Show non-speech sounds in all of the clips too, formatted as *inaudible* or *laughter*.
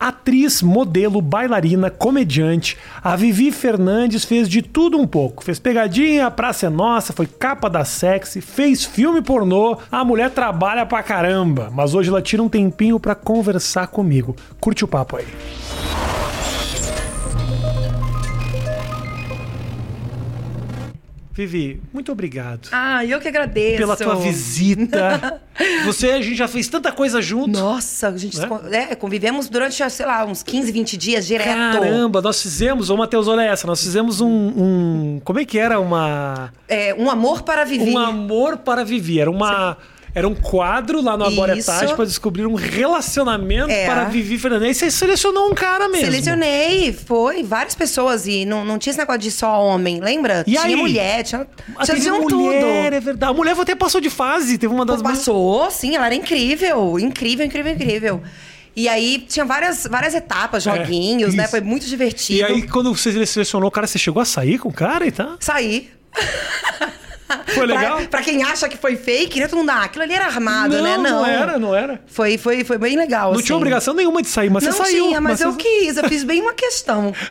Atriz, modelo, bailarina, comediante, a Vivi Fernandes fez de tudo um pouco. Fez pegadinha, a Praça é Nossa, foi capa da sexy, fez filme pornô. A mulher trabalha pra caramba, mas hoje ela tira um tempinho pra conversar comigo. Curte o papo aí. Vivi, muito obrigado Ah, eu que agradeço. pela tua visita. *laughs* Você, a gente já fez tanta coisa junto. Nossa, a gente Né? é, convivemos durante, sei lá, uns 15, 20 dias direto. Caramba, nós fizemos, ô Matheus, olha essa, nós fizemos um, um- Como é que era? Uma. É, um amor para viver. Um amor para viver. Era uma. Era um quadro lá no Arboretage Isso. para descobrir um relacionamento É. para Vivi Fernandes. E você selecionou um cara mesmo. Selecionei, foi, várias pessoas. E não, não tinha esse negócio de só homem, lembra? E tinha aí? mulher, tinha, Ah, tinha mulher, tudo. é verdade. A mulher até passou de fase. Teve uma das. Passou, sim, ela era incrível. Incrível, incrível, incrível. E aí tinha várias, várias etapas, joguinhos, né? É, isso. Foi muito divertido. E aí, quando você selecionou o cara, você chegou a sair com o cara e tá? Saí. Foi legal? Pra, pra quem acha que foi fake, né? Todo mundo, ah, aquilo ali era armado, né? não era, não era. Foi, foi, foi bem legal. Não assim. tinha obrigação nenhuma de sair, mas Não você saiu. tinha, mas, eu você- quis, eu fiz bem uma questão. *laughs*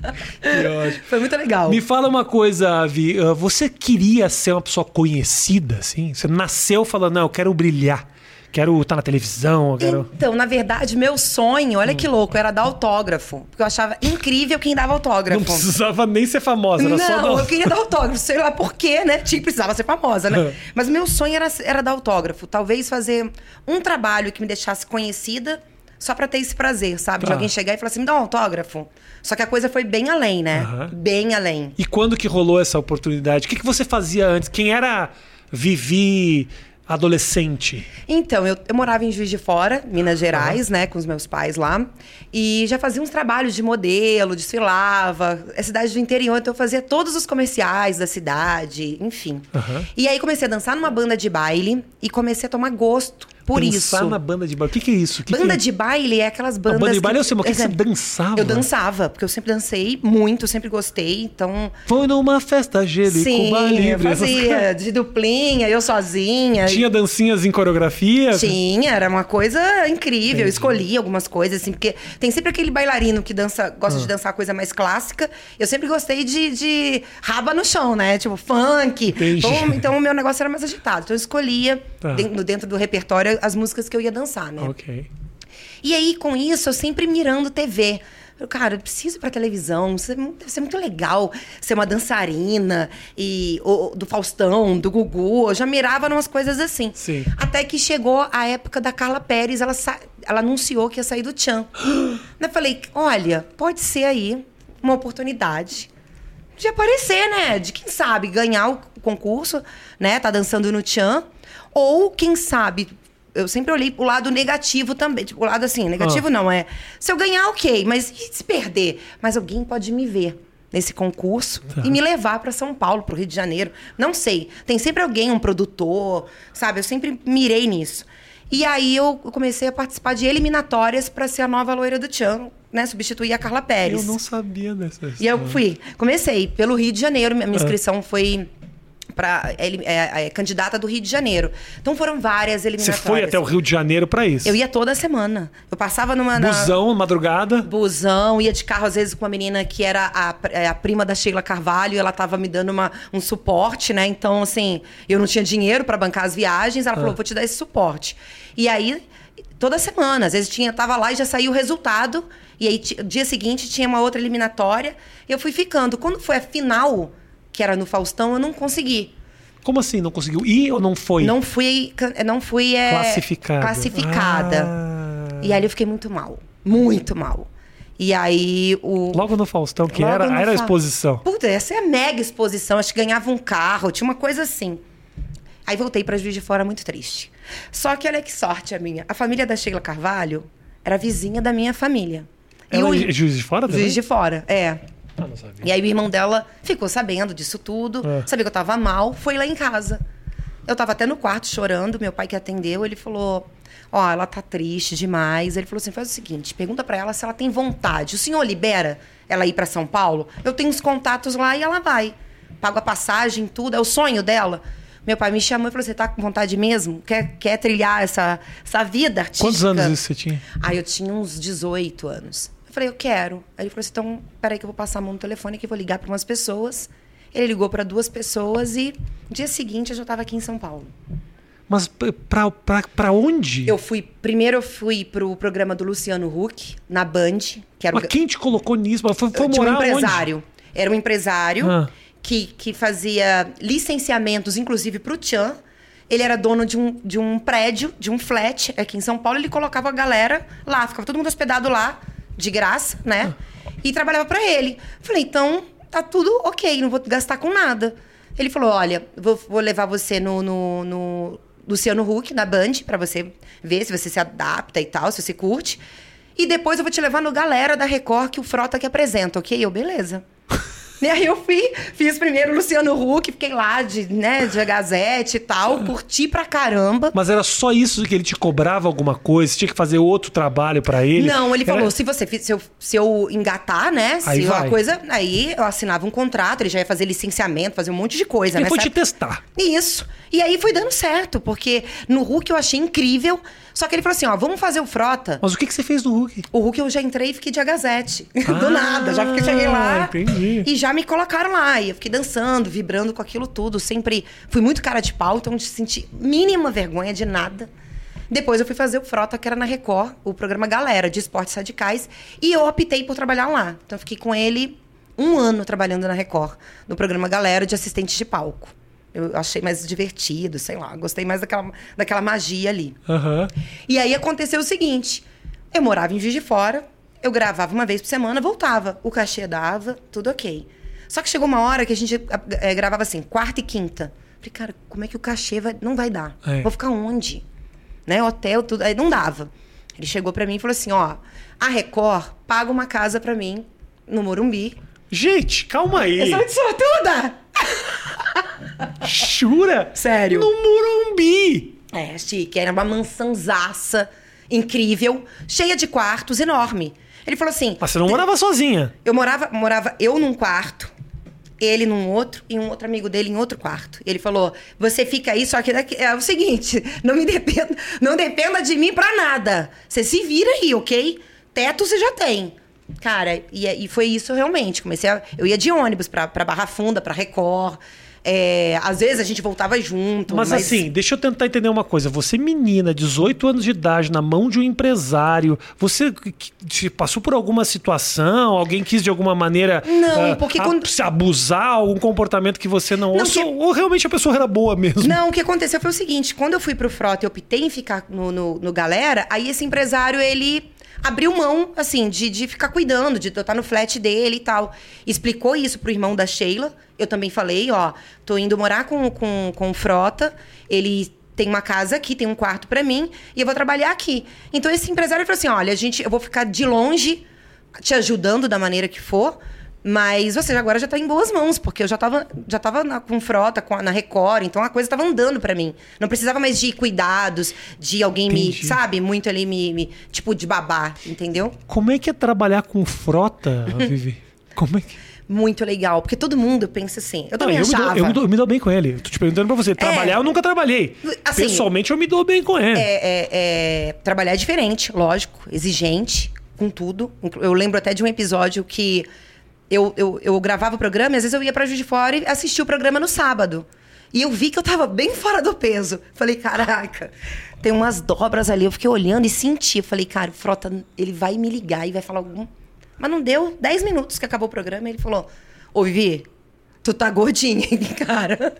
*laughs* Que. Foi muito legal. Me fala uma coisa, Vi. ah, Você queria ser uma pessoa conhecida, assim? Você nasceu falando, não, eu quero brilhar. Quero estar na televisão, quero... Então, na verdade, meu sonho, olha que louco, era dar autógrafo. Porque eu achava incrível quem dava autógrafo. Não precisava nem ser famosa, era só Não, dar... eu queria dar autógrafo, sei lá por quê, né? Tinha, precisava ser famosa, né? Mas meu sonho era, era dar autógrafo. Talvez fazer um trabalho que me deixasse conhecida só pra ter esse prazer, sabe? De Tá. alguém chegar e falar assim, me dá um autógrafo. Só que a coisa foi bem além, né? Aham. Bem além. E quando que rolou essa oportunidade? O que, que você fazia antes? Quem era Vivi adolescente? Então, eu, eu morava em Juiz de Fora, Minas Gerais, né, com os meus pais lá. E já fazia uns trabalhos de modelo, desfilava. É cidade do interior, então eu fazia todos os comerciais da cidade, enfim. Aham. E aí comecei a dançar numa banda de baile e comecei a tomar gosto por Dançar isso. na banda de baile. O que, que é isso? Que Banda que... de baile é aquelas bandas. banda de baile eu sei, mas o que, que você dançava? Eu dançava, porque eu sempre dancei muito, sempre gostei, então. Foi numa festa gelo e Sim, Cuba Livre. eu fazia de duplinha, eu sozinha. Tinha dancinhas em coreografia? Tinha, era uma coisa incrível. Eu escolhi algumas coisas, assim, porque tem sempre aquele bailarino que dança, gosta Ah. de dançar coisa mais clássica. Eu sempre gostei de, de raba no chão, né? Tipo, funk. Entendi. Então, então o meu negócio era mais agitado. Então eu escolhia, Tá. dentro, dentro do repertório, as músicas que eu ia dançar, né? Ok. E aí, com isso, eu sempre mirando TV. Eu, cara, eu preciso ir pra televisão, é deve ser muito legal ser uma dançarina e ou- do Faustão, do Gugu. Eu já mirava numas coisas assim. Sim. Até que chegou a época da Carla Pérez, ela, ela anunciou que ia sair do Tchan. *gasps* eu falei, olha, pode ser aí uma oportunidade de aparecer, né? De quem sabe ganhar o concurso, né? Tá dançando no Tchan. Ou, quem sabe, eu sempre olhei pro lado negativo também. Tipo, o lado assim, negativo Ah. não, é. Se eu ganhar, ok, mas e se perder? Mas alguém pode me ver nesse concurso Tá. e me levar para São Paulo, pro Rio de Janeiro. Não sei. Tem sempre alguém, um produtor, sabe? Eu sempre mirei nisso. E aí eu comecei a participar de eliminatórias para ser a nova loira do Tchan, né? Substituir a Carla Pérez. Eu não sabia dessa E eu história. fui. Comecei pelo Rio de Janeiro. Minha Ah. inscrição foi para é, é, candidata do Rio de Janeiro. Então foram várias Você eliminatórias. foi até o Rio de Janeiro pra isso? Eu ia toda semana. Eu passava numa na- Busão, madrugada. busão, ia de carro às vezes com uma menina que era a, é, a prima da Sheila Carvalho, e ela tava me dando uma, um suporte, né? Então, assim, eu não tinha dinheiro para bancar as viagens, ela falou, vou te dar esse suporte. E aí, toda semana, às vezes tinha, tava lá e já saiu o resultado, e aí dia seguinte tinha uma outra eliminatória, e eu fui ficando. Quando foi a final, que era no Faustão, eu não consegui. Como assim? Não conseguiu ir ou não foi? Não fui, não fui é, Classificada. classificada. Ah. E aí eu fiquei muito mal. Muito mal. E aí o. Logo no Faustão, que Logo era, era a Fa- exposição. Puta, essa é a mega exposição. Acho que ganhava um carro, tinha uma coisa assim. Aí voltei pra Juiz de Fora muito triste. Só que olha que sorte a minha. A família da Sheila Carvalho era vizinha da minha família. E Ela o- é Juiz de Fora também? Juiz de Fora, é. Ah, não sabia. E aí o irmão dela ficou sabendo disso tudo, É. sabia que eu tava mal, foi lá em casa. Eu tava até no quarto chorando, meu pai que atendeu, ele falou: Ó, ela tá triste demais. Ele falou assim: faz o seguinte, pergunta pra ela se ela tem vontade. O senhor libera ela ir pra São Paulo? Eu tenho os contatos lá e ela vai. Pago a passagem, tudo, é o sonho dela. Meu pai me chamou e falou: Você tá com vontade mesmo? Quer, quer trilhar essa, essa vida artística? Quantos anos você tinha? Aí eu tinha uns 18 anos. Eu falei: Eu quero. Aí ele falou assim: Então, peraí, que eu vou passar a mão no telefone que eu vou ligar para umas pessoas. Ele ligou para duas pessoas e dia seguinte eu já estava aqui em São Paulo. Mas p- pra, pra, pra onde? Eu fui. Primeiro eu fui pro programa do Luciano Huck, na Band, que era o Mas quem te colocou nisso? Foi, foi tinha um morar onde? empresário. Era um empresário Ah. que, que fazia licenciamentos, inclusive pro Tchan. Ele era dono de um, de um prédio, de um flat aqui em São Paulo. Ele colocava a galera lá, ficava todo mundo hospedado lá, de graça, né? E trabalhava pra ele. Falei, então tá tudo ok, não vou gastar com nada. Ele falou: olha, vou, vou levar você no, no, no Luciano Huck, na Band, pra você ver se você se adapta e tal, se você curte. E depois eu vou te levar no Galera da Record, que o Frota que apresenta, ok? Eu, beleza. E aí eu fui, fiz primeiro Luciano Huck, fiquei lá de, né, de Gazette e tal, curti pra caramba. Mas era só isso que ele te cobrava alguma coisa? Você tinha que fazer outro trabalho pra ele? Não, ele Era- falou, se você se eu, se eu engatar, né? Aí se vai. uma coisa. Aí eu assinava um contrato, ele já ia fazer licenciamento, fazer um monte de coisa, Ele né? foi te testar. Isso. E aí foi dando certo, porque no Hulk eu achei incrível. Só que ele falou assim: ó, vamos fazer o Frota. Mas o que, que você fez no Hulk? O Hulk eu já entrei e fiquei de Agazete. *laughs* Ah, Do nada. Já fiquei, cheguei lá. entendi. E já me colocaram lá. E eu fiquei dançando, vibrando com aquilo tudo. Sempre fui muito cara de pau, então não senti mínima vergonha de nada. Depois eu fui fazer o Frota, que era na Record, o programa Galera, de esportes radicais. E eu optei por trabalhar lá. Então eu fiquei com ele um ano trabalhando na Record, no programa Galera de assistente de palco. Eu achei mais divertido, sei lá. Gostei mais daquela, daquela magia ali. Aham. E aí aconteceu o seguinte: eu morava em Juiz de Fora, eu gravava uma vez por semana, voltava. O cachê dava, tudo ok. Só que chegou uma hora que a gente eh, gravava assim, quarta e quinta. Falei, cara, como é que o cachê vai... não vai dar? É. Vou ficar onde? Né? Hotel, tudo. Aí não dava. Ele chegou pra mim e falou assim: ó, a Record paga uma casa pra mim no Morumbi. Gente, calma aí. Eu sou de sortuda! Jura? Sério. No Morumbi. É, chique. Era uma mansãozaça incrível, cheia de quartos, enorme. Ele falou assim: Mas você não morava sozinha. Eu morava, morava eu num quarto, ele num outro e um outro amigo dele em outro quarto. Ele falou: "Você fica aí, só que daqui, é o seguinte, *laughs* não me dependa, não dependa de mim pra nada. Você se vira aí, OK? Teto você já tem." Cara, e, e foi isso realmente. Comecei a, eu ia de ônibus pra, pra Barra Funda, pra Record. É, às vezes a gente voltava junto, Mas, assim, deixa eu tentar entender uma coisa. Você, menina, 18 anos de idade, na mão de um empresário, você passou por alguma situação? Alguém quis de alguma maneira Não, ah, porque quando- se abusar, algum comportamento que você não, Não, ou, que- ou realmente a pessoa era boa mesmo? Não, o que aconteceu foi o seguinte: quando eu fui pro Frota e optei em ficar no, no, no Galera, aí esse empresário, ele abriu mão, assim, de, de ficar cuidando, de estar no flat dele e tal. Explicou isso pro irmão da Sheila. Eu também falei: ó, tô indo morar com, com, com o Frota, ele. Tem uma casa aqui, tem um quarto pra mim, e eu vou trabalhar aqui. Então esse empresário falou assim: olha, a gente, eu vou ficar de longe te ajudando da maneira que for, mas você agora já tá em boas mãos, porque eu já tava, já tava na, com frota, com a- na Record, então a coisa tava andando pra mim. Não precisava mais de cuidados, de alguém Entendi. me, sabe, muito ali me, me- tipo, de babá, entendeu? Como é que é trabalhar com frota, *laughs* Vivi? Como é que. Muito legal, porque todo mundo pensa assim. Eu também Não, eu, me dou, achava. eu, me dou, eu me dou bem com ele. Tô te perguntando pra você. Trabalhar eu nunca trabalhei. Assim, Pessoalmente eu me dou bem com ele. É, é, é, trabalhar é diferente, lógico, exigente, com tudo. Eu lembro até de um episódio que eu, eu, eu gravava o programa e às vezes eu ia pra Juiz de Fora e assistia o programa no sábado. E eu vi que eu tava bem fora do peso. Falei, caraca, tem umas dobras ali. Eu fiquei olhando e senti. Falei, cara, o Frota, ele vai me ligar e vai falar algum. Mas não deu 10 minutos que acabou o programa ele falou: Ô, Vivi, tu tá gordinha, hein, *laughs* cara.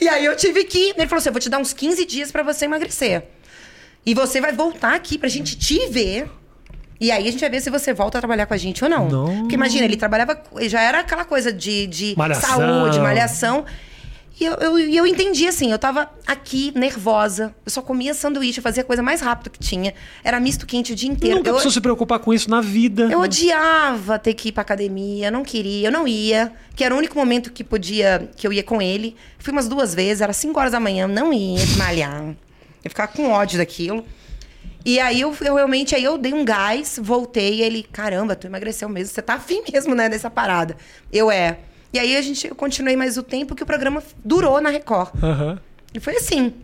E aí eu tive que. ir. Ele falou assim: eu vou te dar uns 15 dias pra você emagrecer. E você vai voltar aqui pra gente te ver. E aí a gente vai ver se você volta a trabalhar com a gente ou não. Não. Porque imagina, ele trabalhava. Já era aquela coisa de, de Malhação. saúde, malhação. E eu, eu, eu entendi assim, eu tava aqui nervosa. Eu só comia sanduíche, eu fazia a coisa mais rápida que tinha. Era misto quente o dia inteiro. Nunca eu, precisou se preocupar com isso na vida. eu odiava ter que ir pra academia, não queria, eu não ia. Que era o único momento que podia, que eu ia com ele. Fui umas duas vezes, era 5 horas da manhã, não ia malhar. Eu ficava com ódio daquilo. E aí eu, eu realmente, aí eu dei um gás, voltei, e ele, caramba, tu emagreceu mesmo, você tá afim mesmo, né, dessa parada. Eu é. E aí a gente, eu continuei mais o tempo que o programa durou na Record. Aham. E foi assim.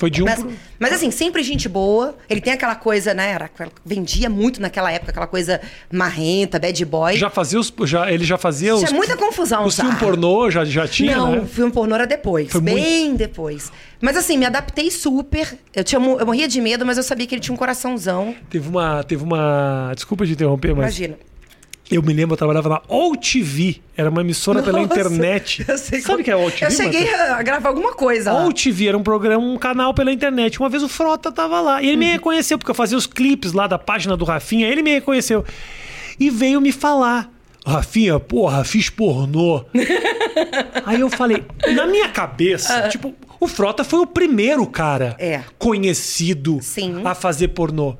Foi de um Mas, pro- mas, assim, sempre gente boa. Ele tem aquela coisa, né? Era, vendia muito naquela época, aquela coisa marrenta, bad boy. Já fazia os. Já, ele já fazia os. Tinha muita confusão Os já. filmes pornô já, já tinha, Não, né? o filme pornô era depois. Foi bem depois. Mas assim, me adaptei super. Eu, tinha, eu morria de medo, mas eu sabia que ele tinha um coraçãozão. Teve uma. Teve uma. Desculpa te interromper, mas. Imagina. Eu me lembro, eu trabalhava na OutV. Era uma emissora pela Nossa, internet. eu sei Sabe o que é OutV? Eu cheguei Matheus? a gravar alguma coisa lá. OutV era um programa, um canal pela internet. Uma vez o Frota tava lá. E ele Uhum. me reconheceu, porque eu fazia os clipes lá da página do Rafinha. Ele me reconheceu. E veio me falar. Rafinha, porra, fiz pornô. *laughs* Aí eu falei, na minha cabeça, tipo, o Frota foi o primeiro cara. É. conhecido Sim. a fazer pornô.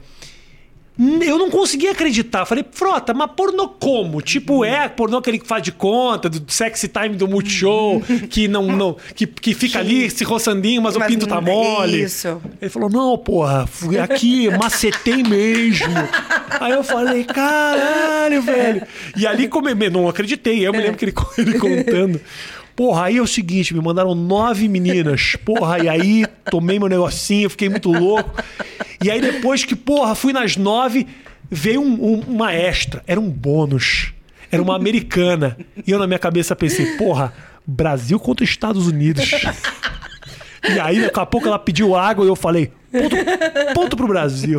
Eu não conseguia acreditar. Falei, Frota, mas pornô como? Tipo, é pornô aquele que faz de conta, do sexy time do Multishow, *laughs* que não, não que, que fica ali se roçandinho, mas, o Mas pinto tá não- mole. isso. Ele falou, não, porra, fui aqui, *laughs* macetei mesmo. Aí eu falei, caralho, velho. E ali, como eu não acreditei, eu me lembro que ele, ele contando. Porra, aí é o seguinte, me mandaram nove meninas. Porra, e aí tomei meu negocinho, fiquei muito louco. E aí depois que, porra, fui nas nove, veio um- um- uma extra. Era um bônus. Era uma americana. E eu na minha cabeça pensei, porra, Brasil contra Estados Unidos. E aí, daqui a pouco ela pediu água e eu falei, ponto, ponto pro Brasil.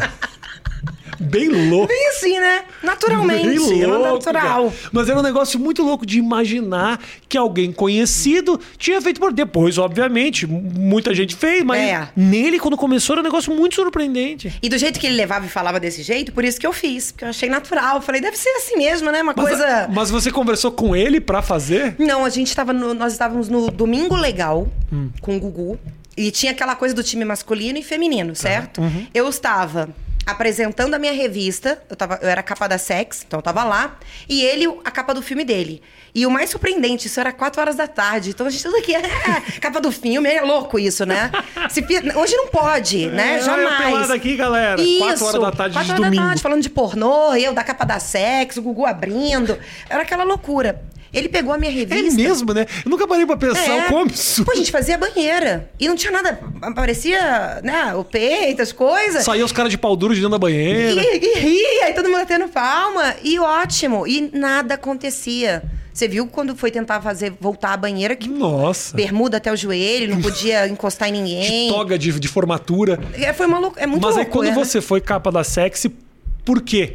Bem louco. Bem assim, né? Naturalmente. Bem era louco, natural. cara. Mas era um negócio muito louco de imaginar que alguém conhecido tinha feito por depois, obviamente. Muita gente fez, mas É. nele, quando começou, era um negócio muito surpreendente. E do jeito que ele levava e falava desse jeito, por isso que eu fiz. Porque eu achei natural. Eu falei, deve ser assim mesmo, né? Uma Mas, coisa. mas você conversou com ele pra fazer? Não, a gente tava no, nós estávamos no Domingo Legal Hum. com o Gugu. E tinha aquela coisa do time masculino e feminino, certo? Uhum. Eu estava apresentando a minha revista, eu, tava, eu era capa da Sex, então eu tava lá, e ele a capa do filme dele. E o mais surpreendente, isso era 4 horas da tarde. Então a gente tudo aqui, *laughs* é, capa do filme, é louco isso, né? Se hoje não pode, né? É, Jamais. pelada aqui, galera. Quatro horas da tarde Quatro de horas domingo. Da tarde, falando de pornô, eu da capa da Sex, o Gugu abrindo. Era aquela loucura. Ele pegou a minha É revista. mesmo, né? Eu nunca parei pra pensar É. o quão absurdo. Pô, a gente fazia banheira. E não tinha nada. Aparecia, né, o peito, as coisas. Saía os caras de pau duro de dentro da banheira. E, e ria, e todo mundo batendo palma. E ótimo. E nada acontecia. Você viu quando foi tentar fazer voltar a banheira que Nossa. bermuda até o joelho, não podia encostar em ninguém. De toga de, de formatura. É, foi uma louco, é muito Mas aí louco, quando né? você foi capa da sexy, por quê?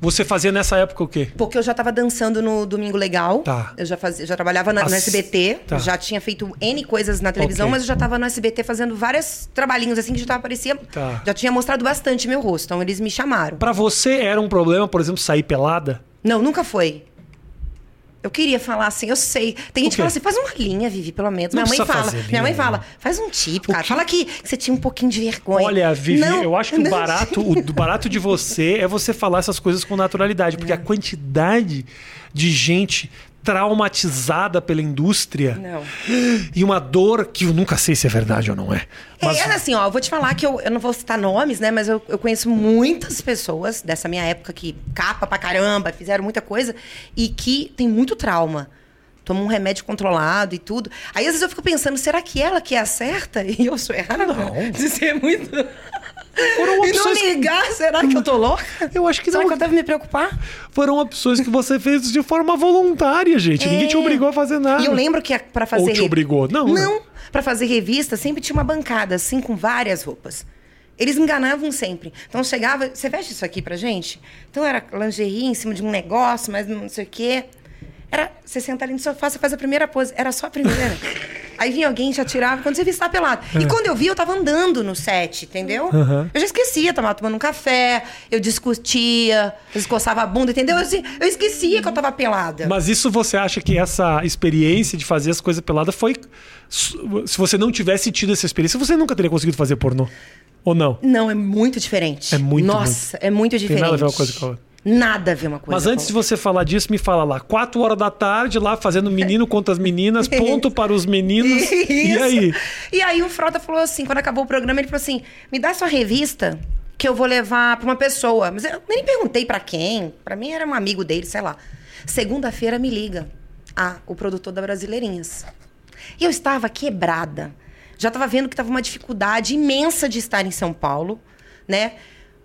Você fazia nessa época o quê? Porque eu já tava dançando no Domingo Legal. Tá. Eu já, fazia, já trabalhava na- As- no SBT. tá. Já tinha feito N coisas na televisão, Ok. mas eu já tava no SBT fazendo vários trabalhinhos assim que já tava, aparecia. Tá. Já tinha mostrado bastante meu rosto. Então eles me chamaram. Pra você era um problema, por exemplo, sair pelada? Não, nunca foi. Eu queria falar assim, eu sei. Tem gente que fala assim, faz uma linha, Vivi, pelo menos. Não minha mãe fala. fazer Minha mãe linha, fala, faz um tipo, cara. que- Fala que você tinha um pouquinho de vergonha. Olha, Vivi, Não, eu acho que o barato, o barato de você é você falar essas coisas com naturalidade, É. porque a quantidade de gente traumatizada pela indústria Não. e uma dor que eu nunca sei se é verdade ou não é. Mas É, é assim, ó, eu vou te falar que eu, eu não vou citar nomes, né? Mas eu, eu conheço muitas pessoas dessa minha época que capa pra caramba, fizeram muita coisa e que tem muito trauma. Toma um remédio controlado e tudo. Aí às vezes eu fico pensando, será que ela que é a certa e eu sou errada? Não. *laughs* De ser muito. Foram e não opções que- ligar, será que eu tô louca? Eu acho que será não. que eu devo me preocupar? foram opções que você fez de forma voluntária, gente. Ninguém te É. obrigou a fazer nada. E eu lembro que a- pra fazer. Ou te obrigou? Não, né? Não. Pra fazer revista, sempre tinha uma bancada, assim, com várias roupas. Eles enganavam sempre. Então chegava, você veste isso aqui pra gente? Então era lingerie em cima de um negócio, mas não sei o quê. Era, você senta ali no sofá, você faz a primeira pose. Era só a primeira. *laughs* Aí vinha alguém, já tirava, quando você via, você tá pelado. E quando eu vi, eu tava andando no set, entendeu? É. Aham. Eu já esquecia, tava tomando um café, eu discutia, eu escoçava a bunda, entendeu? Eu, assim, eu esquecia que eu tava pelada. Mas isso você acha que essa experiência de fazer as coisas peladas foi. Se você não tivesse tido essa experiência, você nunca teria conseguido fazer pornô. Ou não? Não, é muito diferente. É muito, Nossa, é muito Tem diferente. nada a ver uma coisa com a outra. Nada a ver uma coisa Mas antes de você falar disso, me fala lá. Quatro horas da tarde, lá fazendo menino *laughs* contra as meninas, ponto para os meninos. *laughs* E Isso. aí? E aí o Frota falou assim, quando acabou o programa, ele falou assim: me dá sua revista que eu vou levar pra uma pessoa. Mas eu nem perguntei pra quem. Pra mim era um amigo dele, sei lá. Segunda-feira me liga. Ah, o produtor da Brasileirinhas. E eu estava quebrada. Já tava vendo que tava uma dificuldade imensa de estar em São Paulo, né?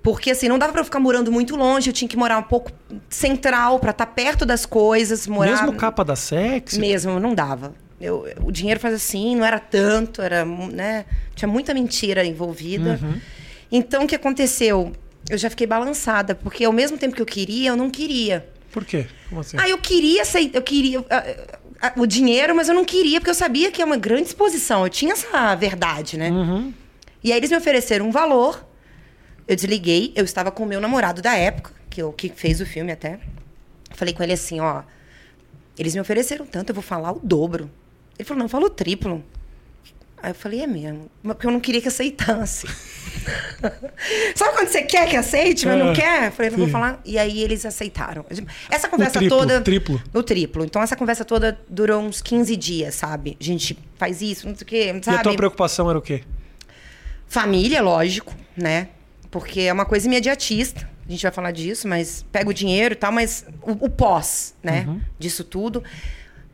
Porque assim, não dava pra eu ficar morando muito longe, eu tinha que morar um pouco central pra estar perto das coisas, morar Mesmo capa da sexy? mesmo, não dava. Eu, o dinheiro faz assim, não era tanto, era, né? Tinha muita mentira envolvida. Então, o que aconteceu? Eu já fiquei balançada, porque ao mesmo tempo que eu queria, eu não queria. Por quê? Como assim? Ah, eu queria aceitar, eu queria ah, ah, o dinheiro, mas eu não queria, porque eu sabia que é uma grande exposição. Eu tinha essa verdade, né? E aí eles me ofereceram um valor. Eu desliguei, eu estava com o meu namorado da época, que, eu, que fez o filme até. Falei com ele assim, ó. Eles me ofereceram tanto, eu vou falar o dobro. Ele falou, não, fala o triplo. Aí eu falei, é mesmo. Porque eu não queria que aceitasse. *laughs* Sabe quando você quer que aceite, mas Ah, não quer? Eu falei, não vou falar. E aí eles aceitaram. Essa conversa triplo, toda. triplo. No triplo. Então essa conversa toda durou uns 15 dias, sabe? A gente faz isso, não sei o quê, E sabe? a tua preocupação era o quê? Família, lógico, né? Porque é uma coisa imediatista. A gente vai falar disso, mas pega o dinheiro e tal, mas o, o pós, né? Disso tudo.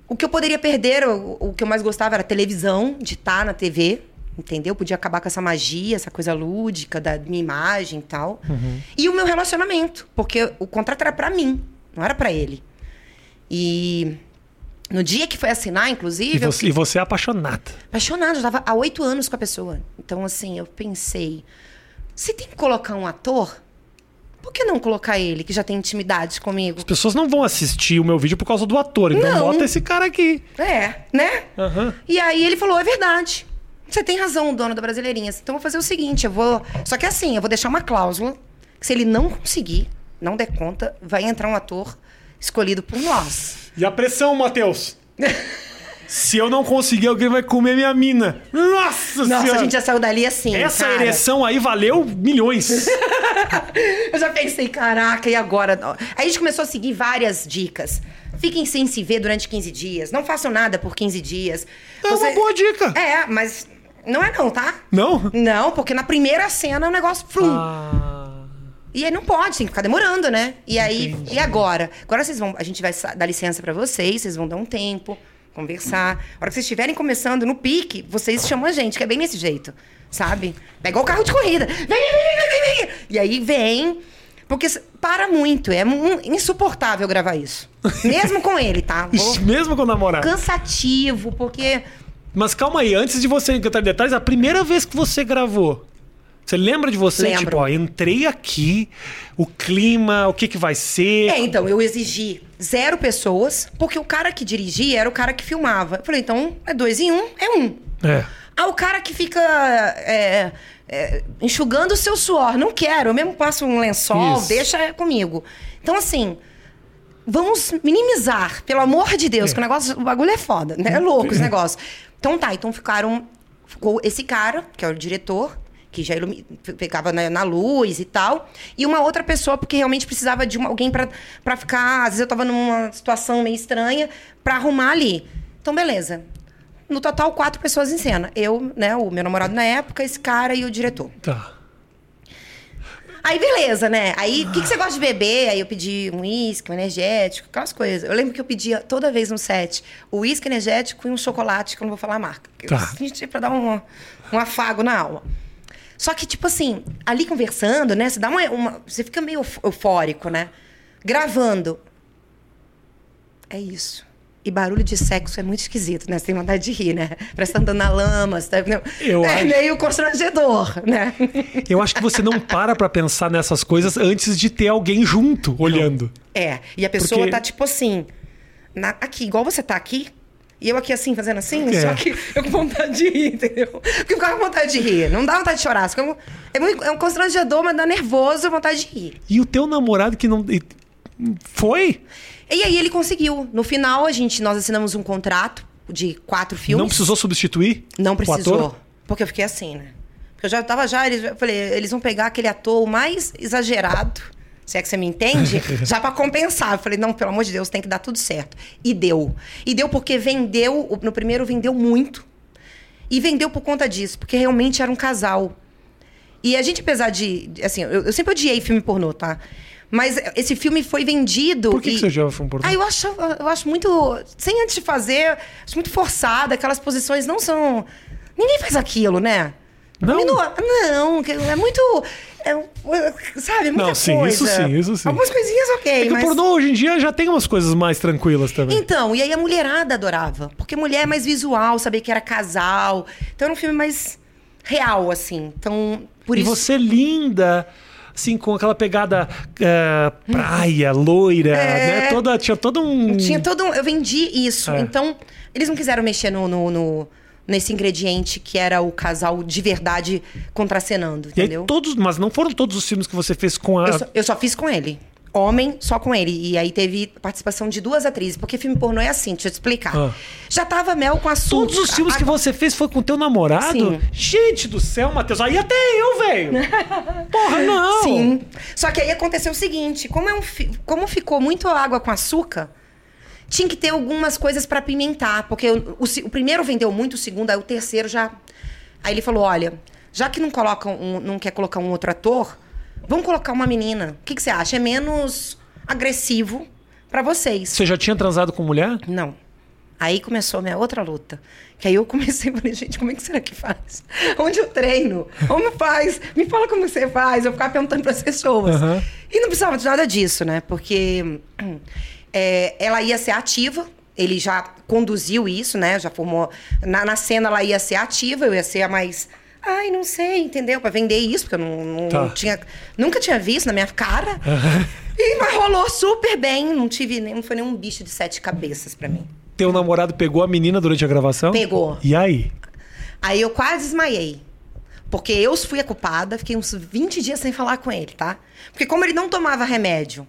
O que eu poderia perder, o, o que eu mais gostava era televisão, de estar na TV, entendeu? Podia acabar com essa magia, essa coisa lúdica da minha imagem e tal. E o meu relacionamento, porque o contrato era pra mim, não era pra ele. E no dia que foi assinar, inclusive, E eu você, e você é apaixonada. apaixonada, eu tava há oito anos com a pessoa. Então, assim, eu pensei, se tem que colocar um ator, por que não colocar ele, que já tem intimidade comigo? As pessoas não vão assistir o meu vídeo por causa do ator. Então Não. bota esse cara aqui. É, né? Aham. E aí ele falou, é verdade. Você tem razão, dono da Brasileirinhas. Então eu vou fazer o seguinte, eu vou... Só que assim, eu vou deixar uma cláusula, que se ele não conseguir, não der conta, vai entrar um ator escolhido por nós. E a pressão, Matheus? *laughs* Se eu não conseguir, alguém vai comer minha mina. Nossa, Nossa, senhora. a gente já saiu dali assim, Essa cara. ereção aí valeu milhões. *laughs* Eu já pensei, caraca, e agora? Aí a gente começou a seguir várias dicas. Fiquem sem se ver durante 15 dias. Não façam nada por 15 dias. É uma boa dica. É, mas não é não, tá? Não? Não, porque na primeira cena o negócio flum. Ah, E aí não pode, tem que ficar demorando, né? E aí, Entendi. e agora? Agora vocês vão, a gente vai dar licença pra vocês, vocês vão dar um tempo, conversar. A hora que vocês estiverem começando no pique, vocês chamam a gente, que é bem desse jeito, sabe? Pegou o carro de corrida. Vem, vem, vem, vem, vem. E aí vem, porque para muito, é insuportável gravar isso. *laughs* Mesmo com ele, tá? Vou- mesmo com o namorado. Cansativo, porque Mas calma aí, antes de você entrar em detalhes, a primeira vez que você gravou, você lembra de você? Lembro. Tipo, ó, entrei aqui, o clima, o que que vai ser. É, então, eu exigi zero pessoas, porque o cara que dirigia era o cara que filmava. Eu falei, então, é dois em um, é um. É. Ah, o cara que fica é, é, enxugando o seu suor. Não quero, eu mesmo passo um lençol, Isso. deixa comigo. Então, assim, vamos minimizar, pelo amor de Deus, É. que o negócio, o bagulho é foda, né? É louco esse *laughs* negócio. Então tá, então ficaram. Ficou esse cara, que é o diretor, que já ilumi- ficava na, na luz e tal, e uma outra pessoa, porque realmente precisava de uma- alguém pra pra ficar. Às vezes eu tava numa situação meio estranha, pra arrumar ali. Então, beleza. No total, quatro pessoas em cena. Eu, né, o meu namorado na época, esse cara e o diretor. Tá. Aí, beleza, né? Aí, o que, que você gosta de beber? Aí eu pedi um uísque, um energético, aquelas coisas. Eu lembro que eu pedia toda vez no set o uísque energético e um chocolate, que eu não vou falar a marca. Tá. *laughs* A gente pra dar um, um afago na alma. Só que, tipo assim, ali conversando, né? Você dá uma. uma- você fica meio euf- eufórico, né? Gravando. É isso. E barulho de sexo é muito esquisito, né? Você tem vontade de rir, né? *laughs* Parece que tá andando na lama. Você tá... Eu é acho. meio constrangedor, né? *laughs* Eu acho que você não para pra pensar nessas coisas antes de ter alguém junto, olhando. É, e a pessoa Porque- tá tipo assim, na- aqui, igual você tá aqui, e eu aqui assim, fazendo assim, É. só que eu com vontade de rir, entendeu? Porque eu ficava com vontade de rir, não dá vontade de chorar. fica É, muito, é um constrangedor, mas dá nervoso, vontade de rir. E o teu namorado que não. Foi? E aí ele conseguiu. No final, a gente, nós assinamos um contrato de quatro filmes. Não precisou substituir? Não precisou. Porque eu fiquei assim, né? Porque eu já tava já, eles, eu falei, eles vão pegar aquele ator mais exagerado, se é que você me entende, *laughs* já pra compensar. Eu falei, não, pelo amor de Deus, tem que dar tudo certo. E deu. E deu porque vendeu, no primeiro vendeu muito. E vendeu por conta disso, porque realmente era um casal. E a gente, apesar de. de- Assim, eu, eu sempre odiei filme pornô, tá? Mas esse filme foi vendido. Por que, e... que você já foi um pornô? Ah, eu acho, eu acho muito. Sem antes de fazer, acho muito forçada. Aquelas posições não são. Ninguém faz aquilo, né? Não? Menor, não, é muito. é, sabe, muita Não, sim, coisa. isso sim, isso sim. Algumas coisinhas ok, É que mas... o pornô hoje em dia já tem umas coisas mais tranquilas também. Então, e aí a mulherada adorava. Porque mulher é mais visual, sabia que era casal. Então era um filme mais real, assim. Então, por e isso. você linda, assim, com aquela pegada é, praia, loira, É. né? Toda, tinha todo um. Tinha todo um. Eu vendi isso. É. Então, eles não quiseram mexer no, no- no- nesse ingrediente que era o casal de verdade contracenando, E aí entendeu? todos, mas não foram todos os filmes que você fez com a. Eu, só, eu só fiz com ele. Homem, só com ele. E aí teve participação de duas atrizes. Porque filme pornô é assim, deixa eu te explicar. Ah. Já tava Mel com açúcar. Todos os filmes que você fez foi com teu namorado? Sim. Gente do céu, Matheus. Aí até eu, velho. *laughs* Porra, não. Sim. Só que aí aconteceu o seguinte: como, é um fi- como ficou muito água com açúcar, tinha que ter algumas coisas pra pimentar. Porque o, o o primeiro vendeu muito, o segundo, aí o terceiro já. Aí ele falou: olha, já que não, colocam um- não quer colocar um outro ator, vamos colocar uma menina. O que, que você acha? É menos agressivo pra vocês. Você já tinha transado com mulher? Não. Aí começou a minha outra luta. Que aí eu comecei a *laughs* falei, gente, como é que será que faz? Onde eu treino? Como faz? Me fala como você faz. Eu ficava perguntando para as pessoas. Aham. E não precisava de nada disso, né? Porque é, ela ia ser ativa. Ele já conduziu isso, né? Já formou. Na, na cena ela ia ser ativa, eu ia ser a mais. Ai, não sei, entendeu? Pra vender isso, porque eu não, não- Tá. tinha. Nunca tinha visto na minha cara. E mas rolou super bem. Não tive nem, não foi nenhum bicho de sete cabeças pra mim. Teu namorado pegou a menina durante a gravação? Pegou. E aí? Aí eu quase desmaiei. Porque eu fui a culpada, fiquei uns 20 dias sem falar com ele, tá? Porque como ele não tomava remédio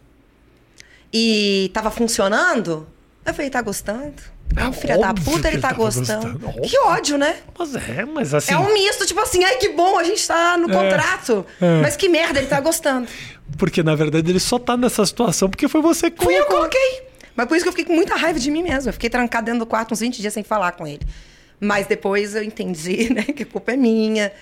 e tava funcionando, eu falei, tá gostando? É o filho da puta, ele tá tava gostando. gostando. Que ódio, né? Mas é, mas assim. É um misto, tipo assim, ai que bom, a gente tá no contrato. é. Mas que merda, ele tá gostando. Porque na verdade ele só tá nessa situação porque foi você que Fui eu que colocou. coloquei. Mas por isso que eu fiquei com muita raiva de mim mesma. Eu fiquei trancada dentro do quarto uns 20 dias sem falar com ele. Mas depois eu entendi, *laughs* né, que a culpa é minha,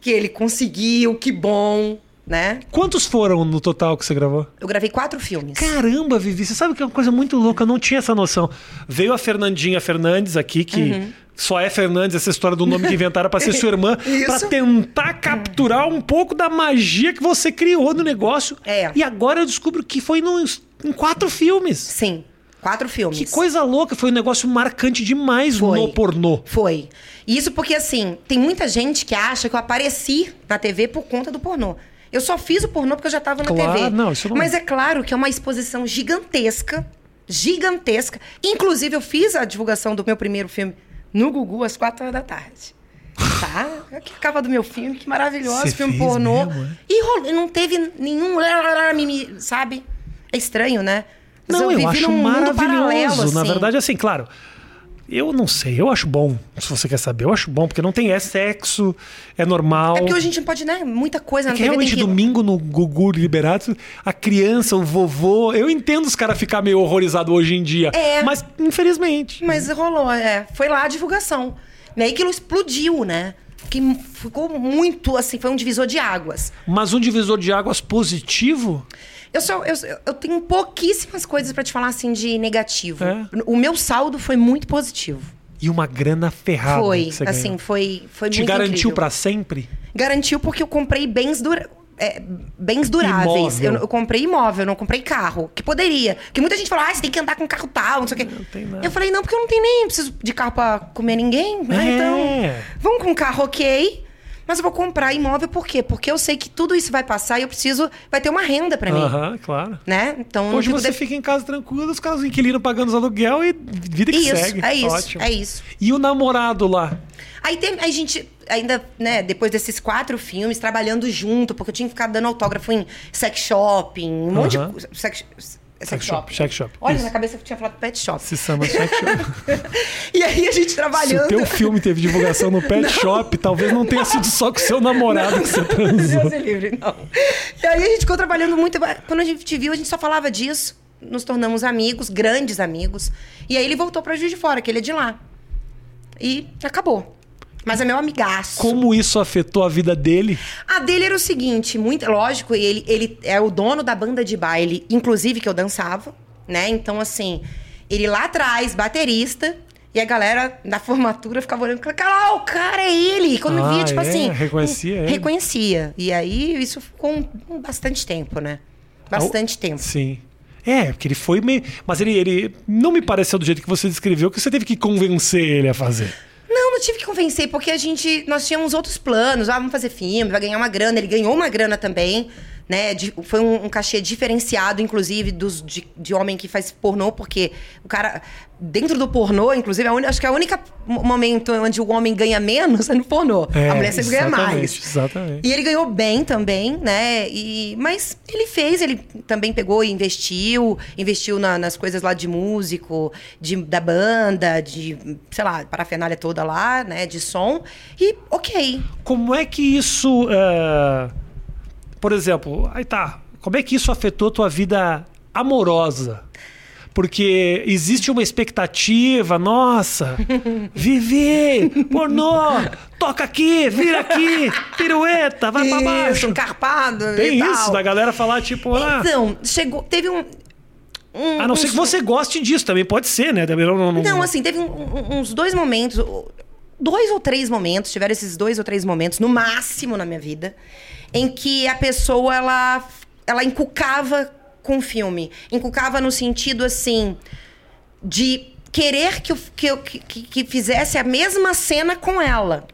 que ele conseguiu, que bom, né? Quantos foram no total que você gravou? Eu gravei quatro filmes. Caramba, Vivi, você sabe que é uma coisa muito louca, eu não tinha essa noção. Veio a Fernandinha Fernandes aqui, que só é Fernandes, essa história do nome que inventaram pra ser *laughs* sua irmã, pra tentar capturar um pouco da magia que você criou no negócio. É. E agora eu descubro que foi nos- em quatro filmes. Sim, quatro filmes. Que coisa louca, foi um negócio marcante demais Foi. no pornô. Foi. Isso porque, assim, tem muita gente que acha que eu apareci na TV por conta do pornô. Eu só fiz o pornô porque eu já tava na Claro, TV. não, isso não- Mas é claro que é uma exposição gigantesca. Gigantesca. Inclusive, eu fiz a divulgação do meu primeiro filme no Gugu às quatro horas da tarde. Tá? Que capa do meu filme, que maravilhoso, filme pornô. mesmo, é? E rolou- não teve nenhum. Sabe? É estranho, né? Mas Não, eu, vivi acho maravilhoso. paralelo, Na assim. verdade, assim, claro. Eu não sei, eu acho bom. Se você quer saber, eu acho bom, porque não tem é sexo, é normal. É porque hoje a gente não pode, né? Muita coisa É na que TV tem realmente que... domingo no Gugu Liberato, a criança, o vovô. Eu entendo os caras ficar meio horrorizados hoje em dia. É. Mas, infelizmente. Mas rolou, é. Foi lá a divulgação. E aí aquilo explodiu, né? Que ficou muito, assim, foi um divisor de águas. Mas um divisor de águas positivo. Eu, só, eu, eu tenho pouquíssimas coisas pra te falar, assim, de negativo. É. O meu saldo foi muito positivo. E uma grana ferrada. foi, que assim, ganhou. foi, foi Te muito garantiu incrível. pra sempre? Garantiu porque eu comprei bens dura... é, bens duráveis. Eu, eu comprei imóvel, não comprei carro. Que poderia. Porque muita gente fala, ah, você tem que andar com carro tal, não sei o quê. Eu falei, não, porque eu não tenho nem preciso de carro pra comer ninguém, né? É. Então, vamos com um carro ok, mas eu vou comprar imóvel por quê? Porque eu sei que tudo isso vai passar e eu preciso. Vai ter uma renda pra mim. Aham, claro. Né? Então, Hoje fico você de- fica em casa tranquilo, os caras inquilinos pagando os aluguel e vida que Isso, segue. é isso, Ótimo. é isso. E o namorado lá? Aí tem, a gente ainda, né, depois desses quatro filmes, trabalhando junto, porque eu tinha que ficar dando autógrafo em sex shopping, um monte de. Sex, sex, Sex shop, sex shop. Olha, Isso. na cabeça eu tinha falado pet shop. Se chama Sex Shop. *laughs* E aí a gente Se trabalhando. o teu filme teve divulgação no pet shop, talvez não tenha sido só com o seu namorado que você transou. Deus me livre, não. E aí a gente ficou trabalhando muito. Quando a gente te viu, a gente só falava disso. Nos tornamos amigos, grandes amigos. E aí ele voltou pra Juiz de Fora, que ele é de lá. E acabou. Mas é meu amigaço. Como isso afetou a vida dele? A dele era o seguinte, muito lógico, ele, ele é o dono da banda de baile, inclusive que eu dançava, né? Então, assim, ele lá atrás, baterista, E a galera da formatura ficava olhando, cara, o cara é ele. Quando Ah, via, tipo é? assim. Reconhecia ele? Reconhecia. E aí isso ficou um, um bastante tempo, né? Bastante tempo. Sim. É, porque ele foi meio. Mas ele, ele não me pareceu do jeito que você descreveu que você teve que convencer ele a fazer. Tive que convencer, porque a gente. Nós tínhamos outros planos. Ah, vamos fazer filme, vai ganhar uma grana. Ele ganhou uma grana também. Né, de- foi um, um cachê diferenciado, inclusive, dos, de, de homem que faz pornô, porque o cara, dentro do pornô, inclusive, a uni- acho que é o único momento onde o homem ganha menos *laughs* é no pornô. É, a mulher sempre ganha mais. exatamente. E ele ganhou bem também, né? E, mas ele fez, ele também pegou e investiu, investiu na- nas coisas lá de músico, de, da banda, de, sei lá, parafernália toda lá, né? De som. E ok. Como é que isso. é, Por exemplo, aí tá. Como é que isso afetou tua vida amorosa? Porque existe uma expectativa, nossa, *laughs* Vivi, pornô, toca aqui, vira aqui, pirueta, vai pra baixo. Isso, um carpado Tem e tal. isso, da galera falar tipo, ah, Então, chegou, teve um... um a não ser uns- que você goste disso, também pode ser, né? Também não, não, não- Não, assim, teve um- um- uns dois momentos, dois ou três momentos, tiveram esses dois ou três momentos, no máximo na minha vida, em que a pessoa, ela, ela encucava com o filme. Encucava no sentido, assim, de querer que que, que, que- fizesse a mesma cena com ela.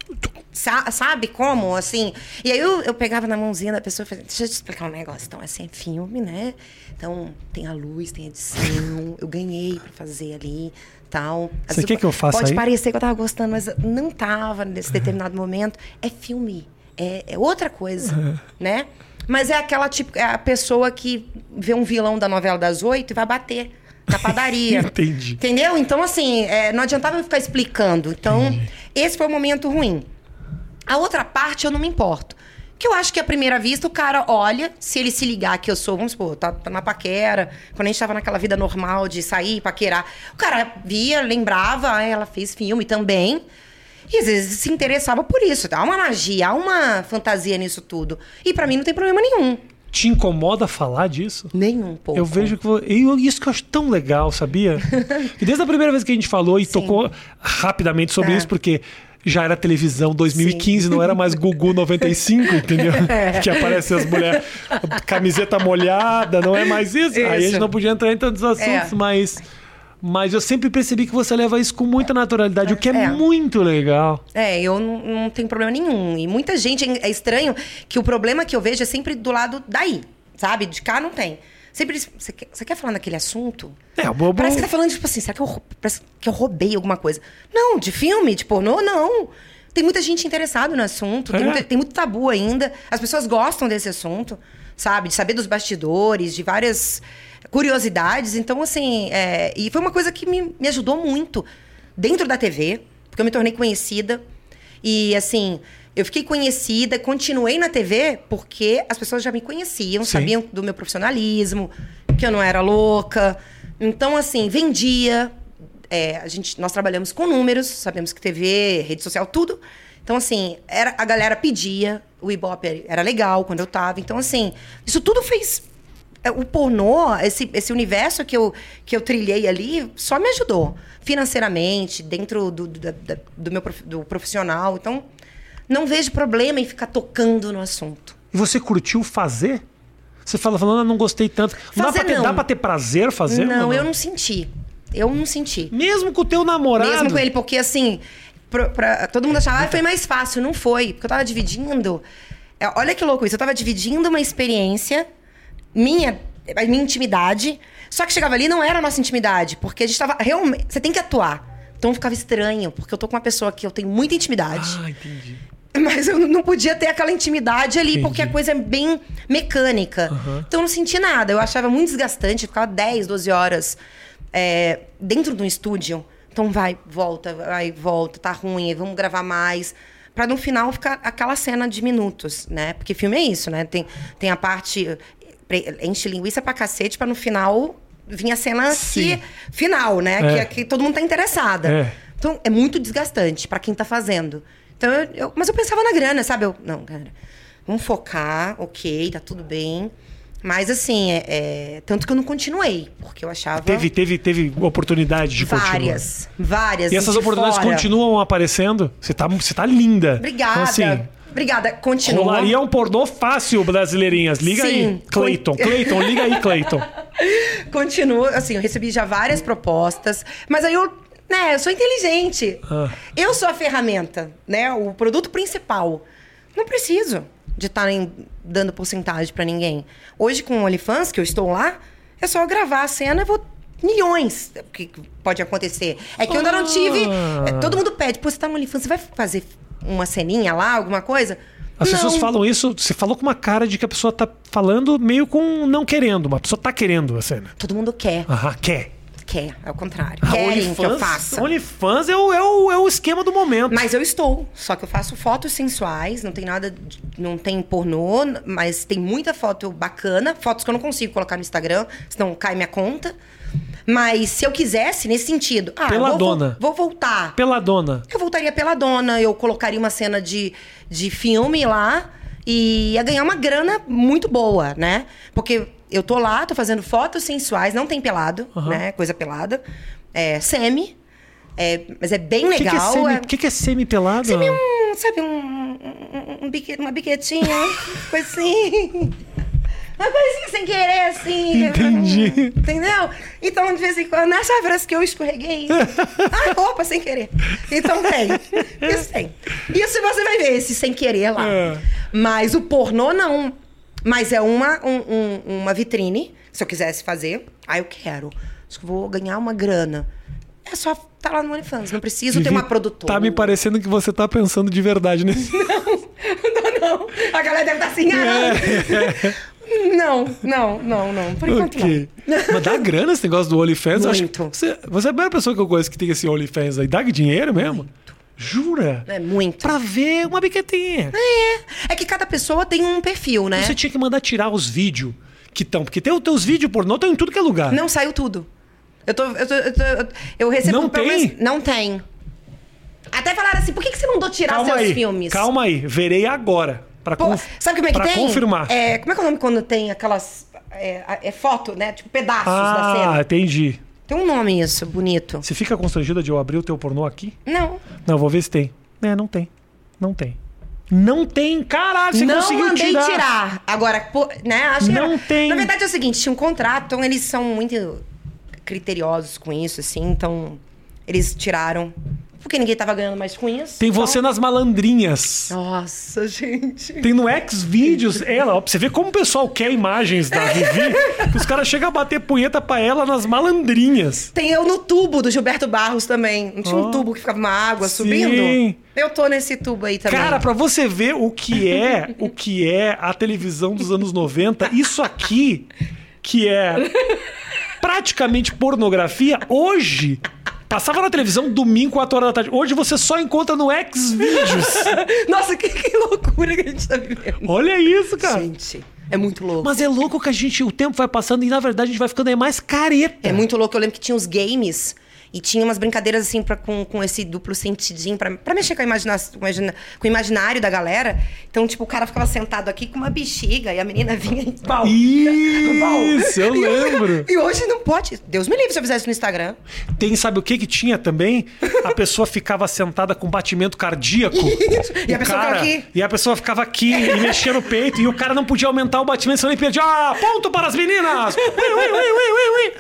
Sa- sabe como? Assim. E aí eu, eu pegava na mãozinha da pessoa e falei, deixa eu te explicar um negócio. Então, assim, é filme, né? Então, tem a luz, tem a edição. eu ganhei pra fazer ali tal. Você quer que eu faça Pode aí? parecer que eu tava gostando, mas não tava nesse determinado momento. É filme. É, é outra coisa, né? Mas é aquela tipo, é a pessoa que vê um vilão da novela das oito e vai bater na padaria. *laughs* Entendi. Entendeu? Então, assim, é, não adiantava eu ficar explicando. Então, esse foi o momento ruim. A outra parte eu não me importo. Que eu acho que à primeira vista o cara olha, se ele se ligar que eu sou, vamos supor, tá, tá na paquera, quando a gente tava naquela vida normal de sair, paquerar, o cara via, lembrava, ah, ela fez filme também. E às vezes se interessava por isso. Há uma magia, há uma fantasia nisso tudo. E pra mim não tem problema nenhum. Te incomoda falar disso? Nenhum pouco. Eu vejo que. eu- isso que eu acho tão legal, sabia? *laughs* e desde a primeira vez que a gente falou e tocou rapidamente sobre É. isso, porque já era televisão 2015, não era mais Gugu 95, entendeu? É. Que aparece as mulheres, camiseta molhada, não é mais isso. Aí a gente Isso. não podia entrar em tantos assuntos, É. mas. Mas eu sempre percebi que você leva isso com muita naturalidade, o que é, É. muito legal. É, eu não, não tenho problema nenhum. E muita gente é estranho que o problema que eu vejo é sempre do lado daí, sabe? De cá não tem. Sempre você quer, você quer falar naquele assunto? É, o bobo. Parece que tá falando, tipo assim, será que eu, parece que eu roubei alguma coisa? Não, de filme, de pornô, não. Tem muita gente interessada no assunto, tem, É. muita- tem muito tabu ainda. As pessoas gostam desse assunto, sabe? De saber dos bastidores, de várias curiosidades. Então, assim, é, e foi uma coisa que me, me ajudou muito dentro da TV, porque eu me tornei conhecida. E, assim, eu fiquei conhecida, continuei na TV porque as pessoas já me conheciam, Sim. sabiam do meu profissionalismo, que eu não era louca. Então, assim, vendia. É, a gente, nós trabalhamos com números, sabemos que TV, rede social, tudo. Então, assim, era, a galera pedia, o Ibope era legal quando eu tava. Então, assim, isso tudo fez. É, O pornô, esse, esse universo que eu, que eu trilhei ali, só me ajudou. Financeiramente, dentro do, do, da- do meu prof- do profissional. Então, não vejo problema em ficar tocando no assunto. E você curtiu fazer? Você fala falando, "Ah, não gostei tanto. Não dá pra, ter, não. dá pra ter prazer fazer? não, ou eu não senti. Eu não senti. Mesmo com o teu namorado. Mesmo com ele, porque assim, pro- pra- todo mundo achava, ah, foi mais fácil. Não foi, porque eu tava dividindo. É, olha que louco isso, eu tava dividindo uma experiência minha, a minha intimidade. Só que chegava ali e não era a nossa intimidade, porque a gente tava realmente. Você tem que atuar. Então ficava estranho, porque eu tô com uma pessoa que eu tenho muita intimidade. Ah, entendi. Mas eu não podia ter aquela intimidade ali, Entendi. porque a coisa é bem mecânica. Então eu não senti nada. Eu achava muito desgastante, eu ficava 10, 12 horas é, dentro de um estúdio. Então vai, volta, vai, volta, tá ruim, vamos gravar mais. Pra no final ficar aquela cena de minutos, né? Porque filme é isso, né? Tem, tem a parte. Enche linguiça pra cacete, pra no final vir a cena Sim. que, final, né? É. Que, é que todo mundo tá interessada. É. Então, é muito desgastante pra quem tá fazendo. Então, eu, eu- mas eu pensava na grana, sabe? Eu, não, cara, vamos focar, ok, tá tudo bem. Mas assim, é, é- tanto que eu não continuei, porque eu achava Teve, teve, teve oportunidade de continuar. várias, várias. E essas de oportunidades fora. continuam aparecendo? Você tá, você tá linda. Obrigada. Então, assim, Obrigada. Continua. rolaria um pornô fácil, brasileirinhas. Liga aí. Sim. Cleiton, Cleiton, liga aí, Cleiton. *laughs* Continua, assim, eu recebi já várias propostas, mas aí eu, né, eu sou inteligente. Ah. Eu sou a ferramenta, né, o produto principal. Não preciso de estarem dando porcentagem pra ninguém. Hoje com o OnlyFans, que eu estou lá, é só eu gravar a cena e vou milhões o que pode acontecer. É que eu ainda não tive, Ah. é, todo mundo pede, pô, você tá no OnlyFans, você vai fazer uma ceninha lá, alguma coisa? As pessoas Não. falam isso, você falou com uma cara de que a pessoa tá falando meio com não querendo, uma pessoa tá querendo a cena. Todo mundo quer, Aham, quer. quer, é o contrário. A Querem que eu OnlyFans- faça. OnlyFans é o, é, o, é o esquema do momento. Mas eu estou. Só que eu faço fotos sensuais, não tem nada. de- não tem pornô, mas tem muita foto bacana. Fotos que eu não consigo colocar no Instagram, senão cai minha conta. Mas se eu quisesse, nesse sentido. Ah, Pela vou, dona. Vou, vou voltar. Pela dona. Eu voltaria pela dona, eu colocaria uma cena de, de filme lá e ia ganhar uma grana muito boa, né? Porque eu tô lá, tô fazendo fotos sensuais, não tem pelado, Aham. né? Coisa pelada. É semi. é, mas é bem O que, que é legal. semi, é- o que, que é semi-pelado? Semi um, sabe, um, um, um bique- uma biquetinha, *laughs* coisa assim. Coisinha sem querer, assim. Entendi. Entendeu? Então, de vez em quando, nessa parece que eu escorreguei. Ai, opa, sem querer. Então tem. Isso tem. Isso você vai ver, esse sem querer lá. É. Mas o pornô, não. Mas é uma, um- um- uma vitrine. Se eu quisesse fazer, aí eu quero. Acho que vou ganhar uma grana. É só estar lá no OnlyFans. Não preciso ter Vivi, uma produtora. Tá me parecendo que você tá pensando de verdade nesse. não, *laughs* não. A galera deve estar assim, ah, não. Não, não, não. Por enquanto ok. Mas dá grana esse negócio do OnlyFans? Eu acho Muito. Você, você é a primeira pessoa que eu conheço que tem esse OnlyFans aí. Dá dinheiro mesmo? Jura? não. É muito. Pra ver uma biquetinha. É que cada pessoa tem um perfil, né? Você tinha que mandar tirar os vídeos que estão. Porque tem os teus vídeos pornô, estão em tudo que é lugar. Não saiu tudo. Eu tô. Eu, tô, eu, tô- eu- recebo Não tem? menos- Não tem. Até falaram assim, por que, que você mandou tirar Calma seus aí. filmes? Calma aí. Verei agora. Pra, Pô, conf- sabe como é que pra tem? confirmar. É, como é que é o nome quando tem aquelas. É, é foto, né? Tipo, pedaços da ah, cena. entendi. Tem um nome isso, bonito. Você fica constrangida de eu abrir o teu pornô aqui? Não. Não, vou ver se tem. É, não tem. Não tem. Não tem, caralho, você não conseguiu mandei tirar. tirar. Agora, pô, né? Acho que Não era- tem. Na verdade é o seguinte, tinha um contrato, então eles são muito criteriosos com isso, assim, então eles tiraram. Porque ninguém tava ganhando mais com isso. Tem então- você nas malandrinhas. Nossa, gente. Tem no Xvideos ela, ó, pra você ver como o pessoal quer imagens da Vivi, que os caras chegam a bater punheta pra ela nas malandrinhas. Tem eu no tubo do Gilberto Barros também. Não tinha Ó. um tubo que ficava uma água Sim. subindo? Eu tô nesse tubo aí também. Cara, pra você ver o que é, o que é a televisão dos anos 90, isso aqui que é praticamente pornografia, hoje passava na televisão domingo 4 horas da tarde. Hoje você só encontra no Xvideos. *laughs* Nossa, que, que loucura que a gente tá vivendo. Olha isso, cara. Gente, é muito louco. Mas é louco que a gente, o tempo vai passando e na verdade a gente vai ficando aí mais careta. É muito louco. Eu lembro que tinha os games e tinha umas brincadeiras assim pra, com, com esse duplo sentidinho pra, pra mexer com, a imagina, com, imagina- com o imaginário da galera. Então, tipo, o cara ficava sentado aqui com uma bexiga e a menina *laughs* vinha e pau. Isso, eu lembro. E hoje não pode. Deus me livre se eu fizesse no Instagram. Tem, sabe o que que tinha também? A pessoa ficava sentada com batimento cardíaco. E a pessoa ficava aqui. E a pessoa ficava aqui e mexia no peito. E o cara não podia aumentar o batimento, senão ele perdia. Ah, ponto para as meninas! Ui, ui, ui, ui, ui, ui.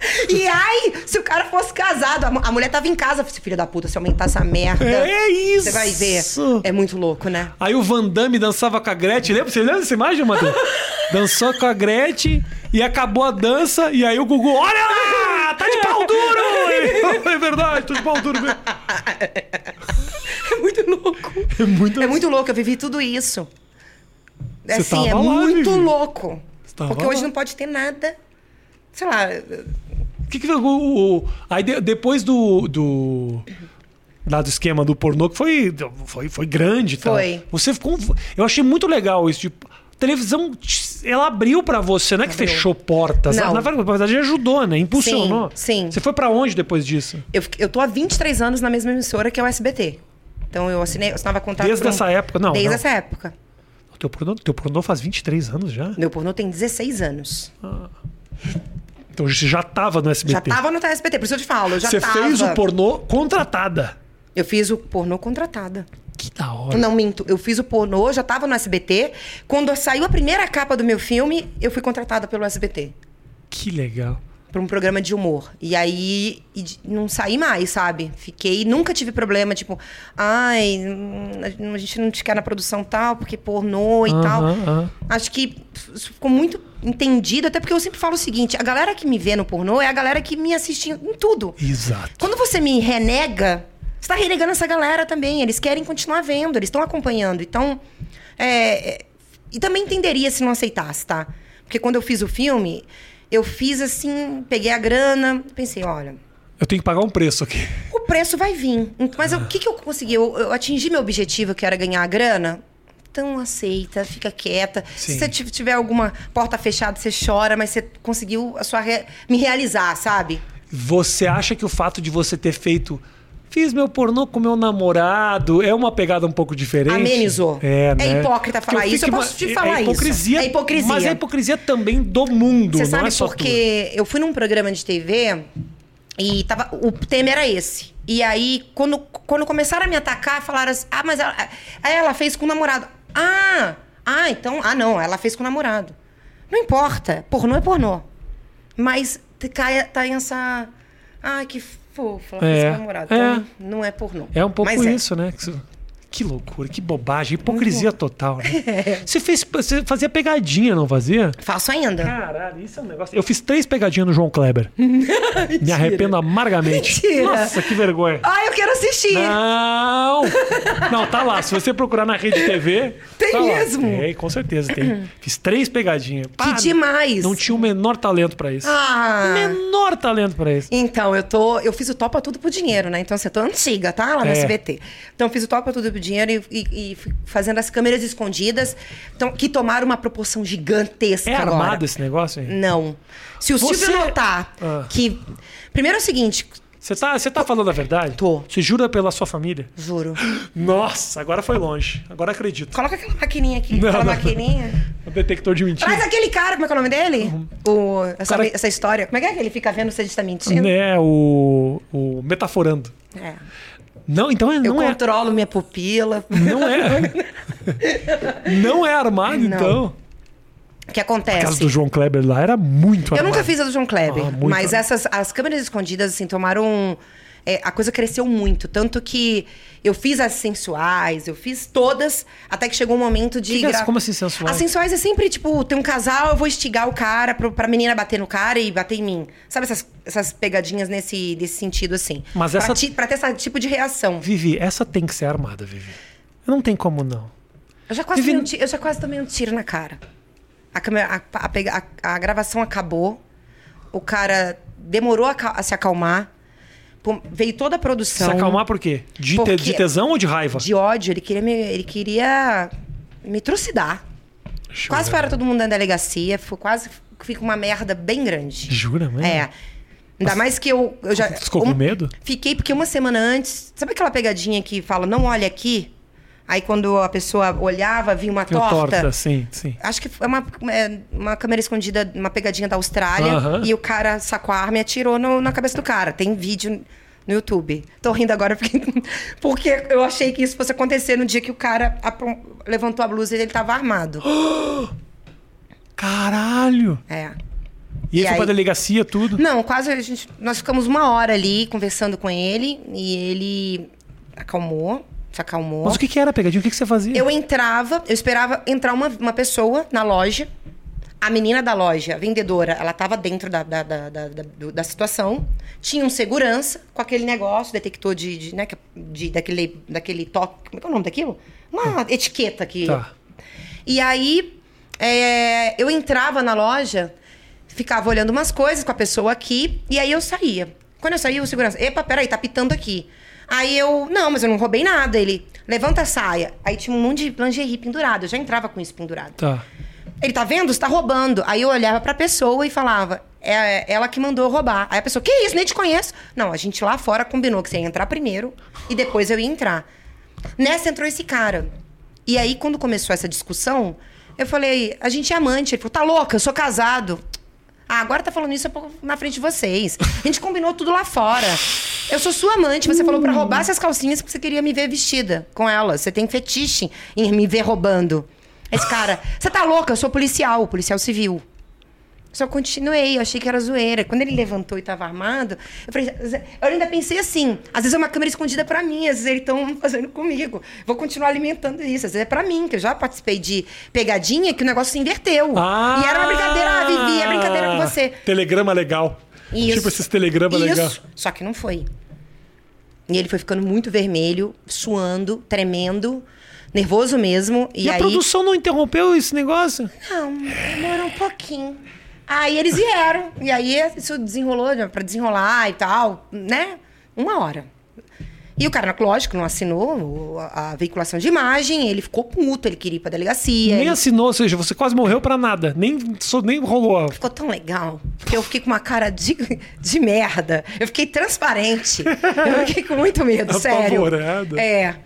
*laughs* E aí, se o cara fosse casado, a, a mulher tava em casa, esse filho da puta, se aumentar essa merda. É isso! Você vai ver. É muito louco, né? Aí o Van Damme dançava com a Gretchen. Lembra? Você lembra dessa imagem, Matheus? *laughs* Dançou com a Gretchen e acabou a dança. E aí o Gugu, olha lá! Tá de pau duro! *laughs* É verdade, tô de pau duro mesmo. É muito louco. É muito É muito louco, eu vivi tudo isso. É Você assim, é lá, muito Vivi. louco. Porque hoje lá. não pode ter nada. Sei lá. O que que o, o- aí de- depois do do lá do esquema do pornô que foi foi, foi grande, tal. Foi. Você ficou eu achei muito legal isso tipo televisão ela abriu pra você, não é que Abriu. fechou portas, Não. na verdade ajudou, né? Impulsionou. Sim, sim. Você foi pra onde depois disso? Eu, eu tô há 23 anos na mesma emissora que é o SBT. Então eu assinei, eu assinava contrato. Desde um- essa época, não, Desde não. essa época. Teu pornô, teu pornô faz 23 anos já? Meu pornô tem 16 anos. Então você já tava no SBT. Já tava no SBT, por isso eu te falo, já Você tava. fez o pornô contratada. Eu fiz o pornô contratada. Que da hora. Não minto, eu fiz o pornô, já tava no SBT. Quando saiu a primeira capa do meu filme, eu fui contratada pelo SBT. Que legal. Pra um programa de humor. E aí e não saí mais, sabe? Fiquei, nunca tive problema, tipo, ai, hum, a gente não te quer na produção tal, porque pornô e Aham, tal. aham. Acho que ficou muito entendido, até porque eu sempre falo o seguinte: a galera que me vê no pornô é a galera que me assiste em tudo. Exato. Quando você me renega, você tá renegando essa galera também. Eles querem continuar vendo, eles estão acompanhando. Então, é, é, e também entenderia se não aceitasse, tá? Porque quando eu fiz o filme, eu fiz assim, peguei a grana, pensei, olha, Eu tenho que pagar um preço aqui. *laughs* o preço vai vir. Mas o que, que eu consegui? Eu, eu atingi meu objetivo, que era ganhar a grana. Então aceita, fica quieta. Sim. Se você tiv- tiver alguma porta fechada, você chora, mas você conseguiu a sua re- me realizar, sabe? Você acha que o fato de você ter feito. Fiz meu pornô com meu namorado. É uma pegada um pouco diferente. Amenizou. É, É né? hipócrita falar Porque isso, eu posso te falar é isso. hipocrisia, É hipocrisia. Mas é hipocrisia também do mundo, Você sabe é porque eu fui num programa de TV e tava, o tema era esse. E aí, quando, quando começaram a me atacar, falaram assim: ah, mas ela, aí ela fez com o namorado. Ah, ah, então. Ah, não, ela fez com o namorado. Não importa, pornô é pornô. Mas cai, tá em essa. Ai, que ela fez É, com o namorado. é. Então, não é pornô. É um pouco Mas é. isso, né? Que loucura, que bobagem, hipocrisia total, né? *laughs* É. Você fez, você fazia pegadinha, não fazia? Faço ainda. Caralho, isso é um negócio. Eu fiz três pegadinhas no João Kleber. *laughs* Me arrependo amargamente. Mentira. Nossa, que vergonha. Ai, eu quero assistir. Não! Não, tá lá. Se você procurar na Rede TV. *laughs* Tem tá lá. mesmo? Tem, com certeza tem. Fiz três pegadinhas. Pá, Que demais. Não tinha o menor talento pra isso. Ah. Menor talento pra isso. Então, eu tô. Eu fiz o Topa Tudo por Dinheiro, né? Então, assim, eu tô antiga, tá? Lá no É. SBT. Então, eu fiz o Topa Tudo por Dinheiro e, e- e fazendo as câmeras escondidas, então, que tomaram uma proporção gigantesca É agora. armado esse negócio, hein? Não. Se o Você- Silvio notar Ah. que. Primeiro é o seguinte, Você tá, você tá falando a verdade? Tô. Você jura pela sua família? juro. Nossa, agora foi longe. Agora acredito. Coloca aquela maquininha aqui. Não, aquela não. maquininha. O detector de mentira. Traz aquele cara, como é que é o nome dele? O, essa, Uhum. Cara- essa história. Como é que é que ele fica vendo se a gente tá mentindo? É, o, o metaforando. É. Não, então é, Eu não é. controlo minha pupila. Não é. *laughs* não é armado, Não. então. O que A casa acontece? do João Kleber lá era muito Eu armado. nunca fiz a do João Kleber, Ah, mas armado. essas as câmeras escondidas assim tomaram é, a coisa cresceu muito, tanto que eu fiz as sensuais, eu fiz todas, até que chegou um momento de Que é- gra- como assim sensuais? As sensuais é sempre tipo, tem um casal, eu vou estigar o cara pro, pra menina bater no cara e bater em mim. Sabe essas, essas pegadinhas nesse, desse sentido assim? Mas Pra essa- ti- pra ter esse tipo de reação. Vivi, essa tem que ser armada, Vivi. Não tem como não. Eu já quase, Vivi- tomei um ti- eu já quase tomei um tiro na cara. A, câmera, a, a a- gravação acabou. O cara demorou a, a se acalmar. Veio toda a produção. Se acalmar por quê? De, te- Porque- de tesão ou de raiva? De ódio. Ele queria me, ele queria me trucidar. Jura? Quase para todo mundo na delegacia. Foi quase... Fica uma merda bem grande. Jura, mesmo? É. Ainda mais que eu, eu já. Ficou com um- medo? Fiquei porque uma semana antes. Sabe aquela pegadinha que fala, não olha aqui? Aí quando a pessoa olhava, vinha uma torta. torta, sim, sim. Acho que é uma, é uma câmera escondida, uma pegadinha da Austrália. Aham. E o cara sacou a arma e atirou no- na cabeça do cara. Tem vídeo no YouTube. Tô rindo agora porque, *laughs* porque eu achei que isso fosse acontecer no dia que o cara levantou a blusa e ele tava armado. *gasps* Caralho! É. E, aí E foi pra delegacia, tudo? Não, quase a gente. Nós ficamos uma hora ali conversando com ele e ele acalmou, acalmou. Mas o que, que era pegadinha? O que, que você fazia? Eu entrava, eu esperava entrar uma, uma pessoa na loja. A menina da loja, a vendedora, ela tava dentro da, da, da, da, da- situação. Tinha um segurança com aquele negócio, detector de, de, né, de- daquele, daquele toque. Como é que é o nome daquilo? Uma etiqueta que. Tá. E aí, é, eu entrava na loja, ficava olhando umas coisas com a pessoa aqui, e aí eu saía. Quando eu saía, o segurança, epa, peraí, tá pitando aqui. Aí eu, não, mas eu não roubei nada. Ele, levanta a saia. Aí tinha um monte de lingerie pendurado, eu já entrava com isso pendurado. Tá. Ele tá vendo? Você tá roubando. Aí eu olhava pra pessoa e falava, é ela que mandou roubar. Aí a pessoa, que isso? Nem te conheço. Não, a gente lá fora combinou que você ia entrar primeiro e depois eu ia entrar. Nessa entrou esse cara. E aí, quando começou essa discussão, eu falei, a gente é amante. Ele falou, tá louca, eu sou casado. Ah, agora tá falando isso na frente de vocês. A gente combinou tudo lá fora. Eu sou sua amante. Você falou pra roubar essas calcinhas porque você queria me ver vestida com elas. Você tem fetiche em me ver roubando. Esse cara, *laughs* você tá louca? Eu sou policial, policial civil. Só continuei, eu achei que era zoeira. Quando ele levantou e tava armado, eu falei, eu ainda pensei assim, às vezes é uma câmera escondida para mim, às vezes eles estão *laughs* fazendo comigo. Vou continuar alimentando isso, às vezes é para mim, que eu já participei de pegadinha que o negócio se inverteu. Ah, e era uma brincadeira, ah, Vivi, é brincadeira com você. Telegrama legal. Isso. Tipo esses telegramas legal. Só que não foi. E ele foi ficando muito vermelho, suando, tremendo nervoso mesmo. E, e a aí... produção não interrompeu esse negócio? Não, demorou um pouquinho. Aí eles vieram. e aí isso desenrolou para desenrolar e tal, né? Uma hora. E o cara, lógico, não assinou a veiculação de imagem, ele ficou puto, ele queria ir pra delegacia. Nem ele... assinou, ou seja, você quase morreu pra nada. Nem, nem rolou. Ficou tão legal. Que eu fiquei com uma cara de, de merda. Eu fiquei transparente. eu fiquei com muito medo, *laughs* sério. É.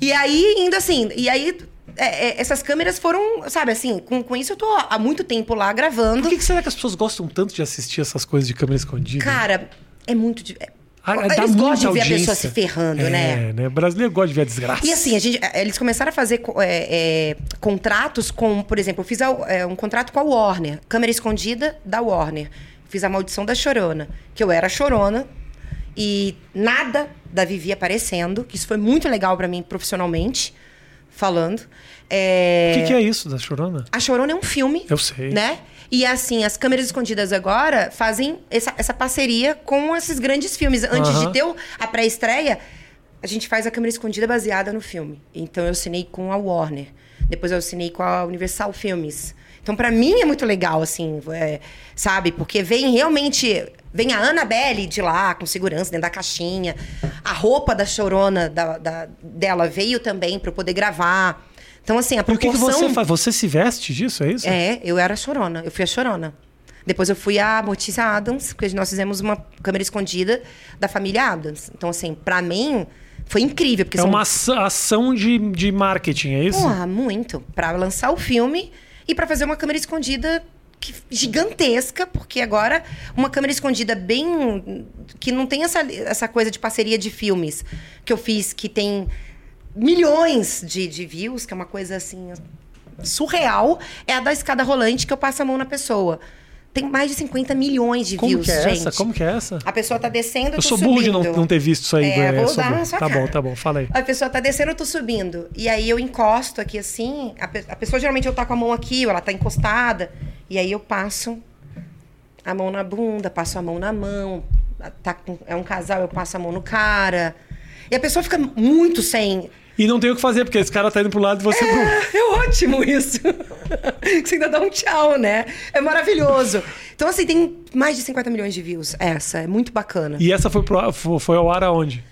E aí, indo assim, e aí é, é, essas câmeras foram, sabe, assim, com, com isso eu tô há muito tempo lá gravando. Por que, que será que as pessoas gostam tanto de assistir essas coisas de câmera escondida? Cara, é muito. É, ah, eles gostam de ver a pessoa se ferrando, é, né? né? O brasileiro gosta de ver a desgraça. E assim, a gente, é, eles começaram a fazer é, é, contratos com, por exemplo, eu fiz a, é, um contrato com a Warner, câmera escondida da Warner. Fiz a maldição da Chorona, que eu era Chorona e nada da Vivi aparecendo, que isso foi muito legal para mim profissionalmente falando. É... O que, que, é isso da Chorona? A Chorona é um filme. Eu sei. Né? E assim, as câmeras escondidas agora fazem essa, essa parceria com esses grandes filmes. Antes uh -huh. de ter a pré-estreia, a gente faz a câmera escondida baseada no filme. Então eu assinei com a Warner. Depois eu assinei com a Universal Filmes. Então, para mim é muito legal, assim, é, sabe? Porque vem realmente. Vem a Annabelle de lá, com segurança, dentro da caixinha. A roupa da chorona da, da dela veio também para eu poder gravar. Então, assim, a proporção... O que, que você faz? Você se veste disso, é isso? É, eu era chorona. Eu fui a chorona. Depois eu fui a Mortícia Adams, porque nós fizemos uma câmera escondida da família Adams. Então, assim, para mim, foi incrível. Porque é são... uma ação de, de marketing, é isso? Porra, muito. Para lançar o filme e para fazer uma câmera escondida gigantesca, porque agora uma câmera escondida bem. que não tem essa, essa coisa de parceria de filmes que eu fiz, que tem milhões de, de views, que é uma coisa assim surreal, é a da escada rolante que eu passo a mão na pessoa. Tem mais de 50 milhões de Como views, que é gente. Essa? Como que é essa? A pessoa tá descendo, eu, sou burro de não, não, ter visto isso aí. É, vou dar na sua Tá cara. bom, tá bom, fala aí. A pessoa tá descendo, eu tô subindo. E aí eu encosto aqui assim, a, pe a pessoa geralmente eu tá com a mão aqui, ou ela tá encostada, e aí eu passo a mão na bunda, passo a mão na mão. Tá com, é um casal, eu passo a mão no cara. E a pessoa fica muito sem e não tem o que fazer, porque esse cara tá indo pro lado e você é, pro. É ótimo isso. *laughs* você ainda dá um tchau, né? É maravilhoso. Então, assim, tem mais de 50 milhões de views. Essa, é muito bacana. E essa foi, pro, foi ao ar aonde?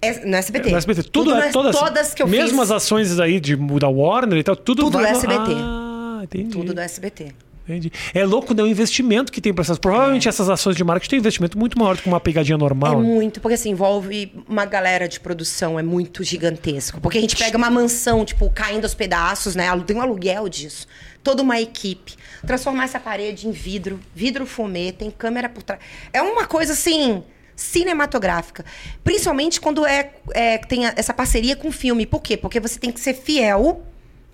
É, no SBT. No SBT. Tudo, tudo no, todas, todas que eu mesmo fiz. as ações aí de, da Warner e tal, tudo Tudo do SBT. Ah, entendi. Tudo do SBT. Entendi. É louco, né? O investimento que tem para essas. Provavelmente é. essas ações de marketing têm investimento muito maior do que uma pegadinha normal. É muito, porque assim, envolve uma galera de produção, é muito gigantesco. Porque a gente pega uma mansão, tipo, caindo aos pedaços, né? Tem um aluguel disso. Toda uma equipe. Transformar essa parede em vidro, vidro fumê, tem câmera por trás. É uma coisa assim cinematográfica. Principalmente quando é, é tem essa parceria com o filme. Por quê? Porque você tem que ser fiel,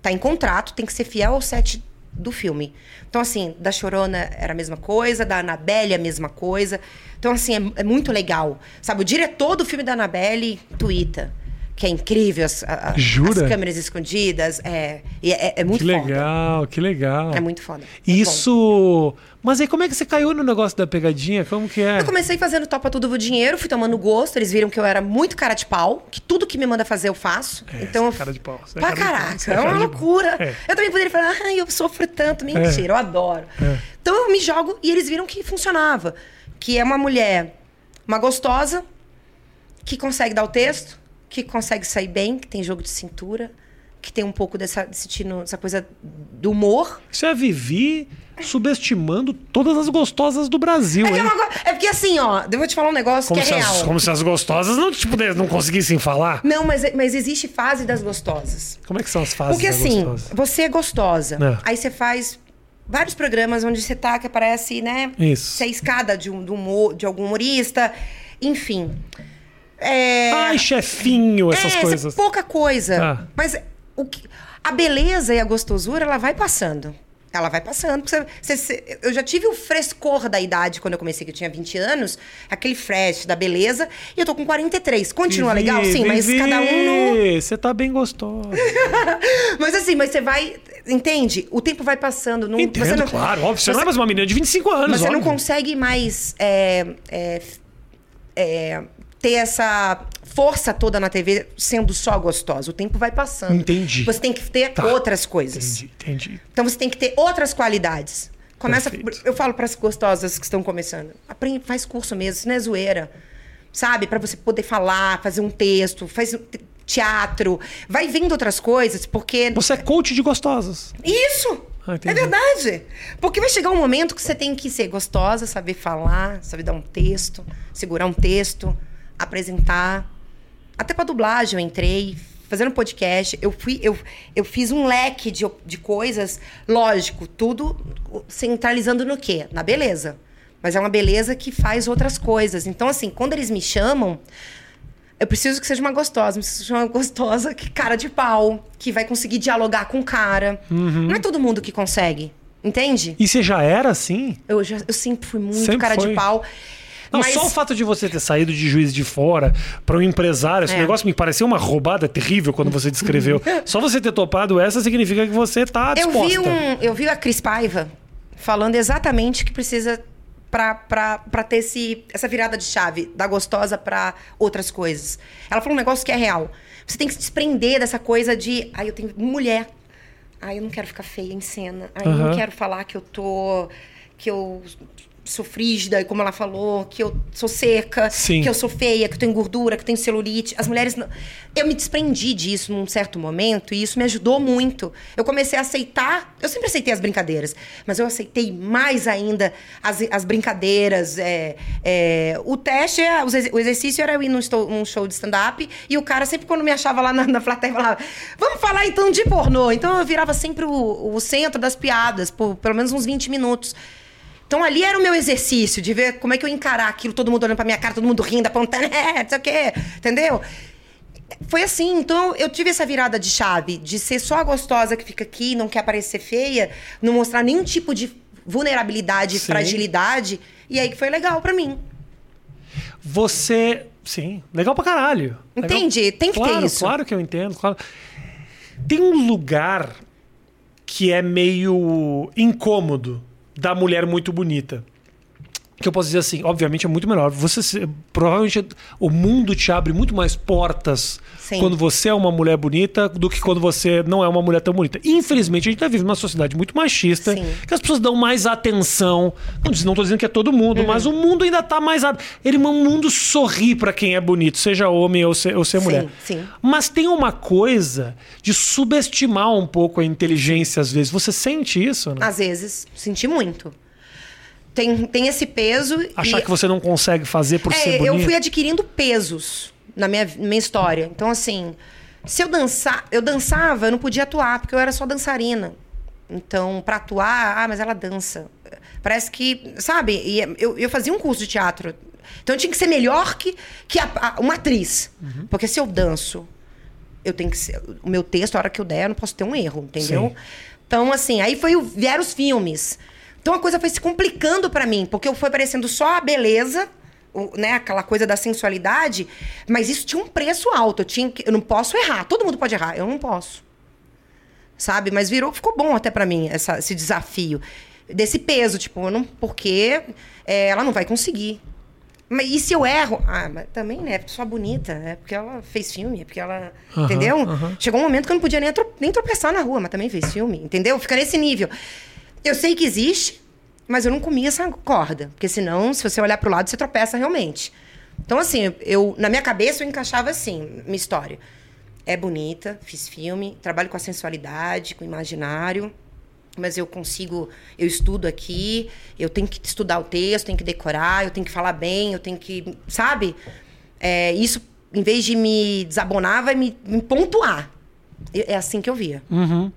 tá em contrato, tem que ser fiel ao set do filme. Então, assim, da Chorona era a mesma coisa, da Annabelle a mesma coisa. Então, assim, é, é muito legal. Sabe, o diretor do filme da Annabelle twitta que é incrível, as, a, as câmeras escondidas. É, é, é muito que foda. Que legal, que legal. É muito foda. Isso. Bom. Mas aí como é que você caiu no negócio da pegadinha? Como que é? Eu comecei fazendo Topa Tudo o Dinheiro, fui tomando gosto. Eles viram que eu era muito cara de pau, que tudo que me manda fazer eu faço. É, então eu... cara de pau. Pra é caraca, é, é uma loucura. É. Eu também poderia falar, ai, eu sofro tanto. Mentira, eu adoro. Então eu me jogo e eles viram que funcionava. Que é uma mulher, uma gostosa, que consegue dar o texto, que consegue sair bem, que tem jogo de cintura, que tem um pouco dessa, desse tino, dessa coisa do humor. Isso é a Vivi subestimando todas as gostosas do Brasil, É, é, hein? co- é porque assim, ó, eu vou te falar um negócio Como que é as, real. como se as gostosas não, tipo, não conseguissem falar. Não, mas, mas existe fase das gostosas. Como é que são as fases Porque assim, gostosa? você é gostosa. É. Aí você faz vários programas onde você tá, que aparece, né? Isso. Você é escada de, um, de, humor- de algum humorista. Enfim. É... Ai, chefinho, essas é, coisas. pouca coisa. Ah. Mas o que, a beleza e a gostosura, ela vai passando. Ela vai passando. porque você- você- eu já tive o frescor da idade quando eu comecei, que eu tinha 20 anos. Aquele fresh da beleza. E eu tô com 43. Continua Vivi, legal? Sim, mas Vivi, cada um no... Você tá bem gostosa. *laughs* Mas assim, mas você vai... Entende? O tempo vai passando. Não, Entendo, você não, claro, óbvio. Você, não é mais uma menina de 25 anos, Mas você não óbvio. consegue mais é, é, é, ter essa força toda na TV sendo só gostosa. O tempo vai passando. Entendi. Você tem que ter Tá. outras coisas. Entendi, entendi. Então você tem que ter outras qualidades. Começa, Perfeito. eu falo para as gostosas que estão começando, aprende, faz curso mesmo, isso não é zoeira. Sabe? Para você poder falar, fazer um texto, faz te- teatro, vai vendo outras coisas, porque Você é coach de gostosas. isso! Ah, é verdade. Porque vai chegar um momento que você tem que ser gostosa, saber falar, saber dar um texto, segurar um texto, apresentar. Até pra dublagem eu entrei, fazendo podcast. Eu fui, eu, eu fiz um leque de, de coisas, lógico, tudo centralizando no quê? Na beleza. Mas é uma beleza que faz outras coisas. Então, assim, quando eles me chamam, eu preciso que seja uma gostosa, eu preciso de uma gostosa que cara de pau, que vai conseguir dialogar com o cara. Uhum. Não é todo mundo que consegue, entende? E você já era assim? Eu, já, eu sempre fui muito Sempre cara foi. de pau. Não, mas só o fato de você ter saído de juiz de fora para um empresário, esse É. negócio me pareceu uma roubada terrível quando você descreveu. *laughs* só você ter topado essa significa que você tá eu disposta. vi, um, eu vi a Cris Paiva falando exatamente que precisa pra ter esse, essa virada de chave da gostosa pra outras coisas. Ela falou um negócio que é real. Você tem que se desprender dessa coisa de. Ai, eu tenho mulher. Ai, eu não quero ficar feia em cena. Ai, eu Aham. não quero falar que eu tô. que eu sou frígida, como ela falou, que eu sou seca, Sim. que eu sou feia, que eu tenho gordura, que eu tenho celulite. As mulheres. não- Eu me desprendi disso num certo momento e isso me ajudou muito. Eu comecei a aceitar. Eu sempre aceitei as brincadeiras, mas eu aceitei mais ainda as, as brincadeiras. é, é, o teste, é- o exercício era eu ir num, num show de stand-up e o cara sempre quando me achava lá na, na plateia falava: Vamos falar então de pornô. Então eu virava sempre o, o centro das piadas, por pelo menos uns 20 minutos. Então ali era o meu exercício de ver como é que eu encarar aquilo, todo mundo olhando pra minha cara, todo mundo rindo, apontando, *laughs* é, não sei o quê, entendeu? Foi assim, então eu tive essa virada de chave, de ser só a gostosa que fica aqui, não quer parecer feia, não mostrar nenhum tipo de vulnerabilidade, Sim. fragilidade, e aí que foi legal pra mim. Você. Sim, legal pra caralho. Legal- Entende? Tem que ter claro, isso. Claro que eu entendo, claro. Tem um lugar que é meio incômodo da mulher muito bonita. Que eu posso dizer assim, obviamente é muito melhor. Você se- provavelmente o mundo te abre muito mais portas Sim. quando você é uma mulher bonita do que quando você não é uma mulher tão bonita. Infelizmente, a gente tá vivendo numa sociedade muito machista, Sim. que as pessoas dão mais atenção. Não, tô dizendo que é todo mundo, mas o mundo ainda tá mais. ab- Ele, o mundo sorri pra quem é bonito, seja homem ou ser, ou ser Sim, mulher. sim. Mas tem uma coisa de subestimar um pouco a inteligência às vezes. Você sente isso, né? Às vezes, senti muito. Tem, tem esse peso. Achar e... que você não consegue fazer por ser É, bonito. eu fui adquirindo pesos na minha, minha história. Então, assim, se eu dançar, eu dançava, eu não podia atuar, porque eu era só dançarina. Então, pra atuar, ah, mas ela dança. Parece que, sabe, e eu, eu fazia um curso de teatro. Então eu tinha que ser melhor que, que a- a- uma atriz. Uhum. Porque se eu danço, eu tenho que ser. O meu texto, a hora que eu der, eu não posso ter um erro, entendeu? Sim. Então, assim, aí foi vieram os filmes. Então a coisa foi se complicando pra mim, porque eu fui parecendo só a beleza, o- né, aquela coisa da sensualidade, mas isso tinha um preço alto. Eu, tinha eu não posso errar. Todo mundo pode errar, eu não posso. Sabe? Mas virou, ficou bom até pra mim essa- esse desafio. Desse peso, tipo, não, porque é, ela não vai conseguir. Mas e se eu erro? Ah, mas também, né? É só bonita. É porque ela fez filme, é porque ela. Aham, entendeu? aham. Chegou um momento que eu não podia nem, tro- nem tropeçar na rua, mas também fez filme, entendeu? Fica nesse nível. Eu sei que existe, mas eu não comia essa corda. Porque senão, se você olhar pro lado, você tropeça realmente. Então, assim, eu, na minha cabeça, eu encaixava assim, minha história. é bonita, fiz filme, trabalho com a sensualidade, com o imaginário, mas eu consigo, eu estudo aqui, eu tenho que estudar o texto, tenho que decorar, eu tenho que falar bem, eu tenho que, sabe? É, isso, em vez de me desabonar, vai me, me pontuar. É assim que eu via.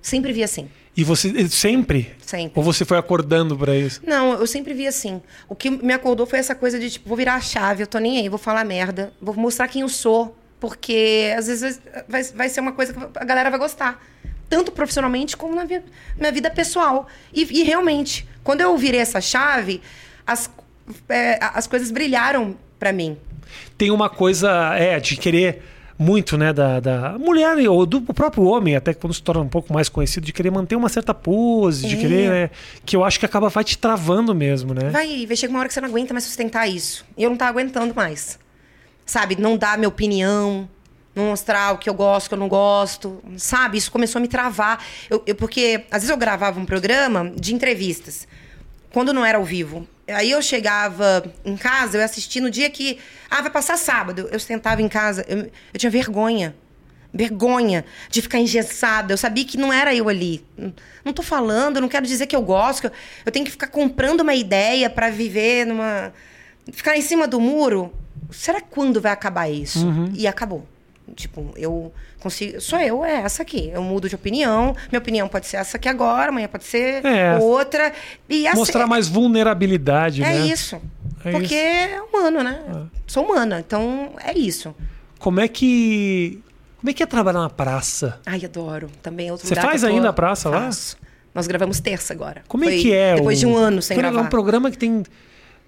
Sempre vi assim. E você sempre? Sempre. Ou você foi acordando pra isso? Não, eu sempre vi assim. O que me acordou foi essa coisa de, tipo, vou virar a chave, eu tô nem aí, vou falar merda, vou mostrar quem eu sou, porque às vezes vai, vai ser uma coisa que a galera vai gostar. Tanto profissionalmente como na vi- minha vida pessoal. E, e realmente, quando eu virei essa chave, as, é, as coisas brilharam pra mim. Tem uma coisa, é, de querer muito, né, da, da mulher ou do próprio homem, até quando se torna um pouco mais conhecido, de querer manter uma certa pose, de É. querer, né, que eu acho que acaba vai te travando mesmo, né? Vai, vai chegar uma hora que você não aguenta mais sustentar isso. E eu não tava aguentando mais. Sabe? Não dar minha opinião, não mostrar o que eu gosto, o que eu não gosto. Sabe? Isso começou a me travar. Eu, eu- porque às vezes eu gravava um programa de entrevistas, quando não era ao vivo. Aí eu chegava em casa, eu ia assistir no dia que. Ah, vai passar sábado. Eu sentava em casa, eu, eu tinha vergonha. Vergonha de ficar engessada. Eu sabia que não era eu ali. Não- tô falando, não quero dizer que eu gosto. que eu, eu tenho que ficar comprando uma ideia pra viver numa. Ficar em cima do muro. Será quando vai acabar isso? E acabou. Tipo, eu consigo. Sou eu, é essa aqui. Eu mudo de opinião. Minha opinião pode ser essa aqui agora, amanhã pode ser É. outra. E assim, Mostrar mais vulnerabilidade, é né? isso. É Porque é humano, né? Sou humana, então é isso. Como é que como é que é trabalhar na praça? Ai, adoro. Também é outro Você faz tô- ainda a praça lá? Faço. Nós gravamos terça agora. Como é Foi que é? Depois o- de um ano sem Porque gravar. É um programa que tem,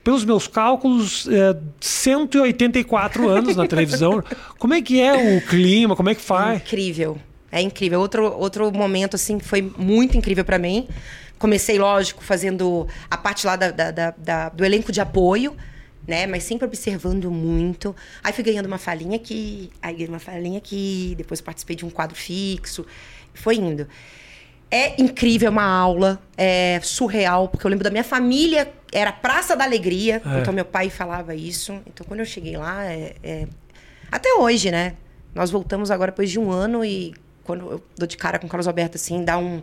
pelos meus cálculos, é, 184 anos na televisão. *laughs* Como é que é o clima? Como é que faz? Incrível. É incrível. Outro, outro momento, assim, que foi muito incrível pra mim. Comecei, lógico, fazendo a parte lá da- da- da- do elenco de apoio, né? Mas sempre observando muito. Aí fui ganhando uma falinha aqui, aí ganhei uma falinha aqui, depois participei de um quadro fixo. Foi indo. É incrível, uma aula, é surreal, porque eu lembro da minha família, era Praça da Alegria, É. então meu pai falava isso. Então quando eu cheguei lá, é- é- até hoje, né? Nós voltamos agora depois de um ano e quando eu dou de cara com o Carlos Alberto, assim, dá um.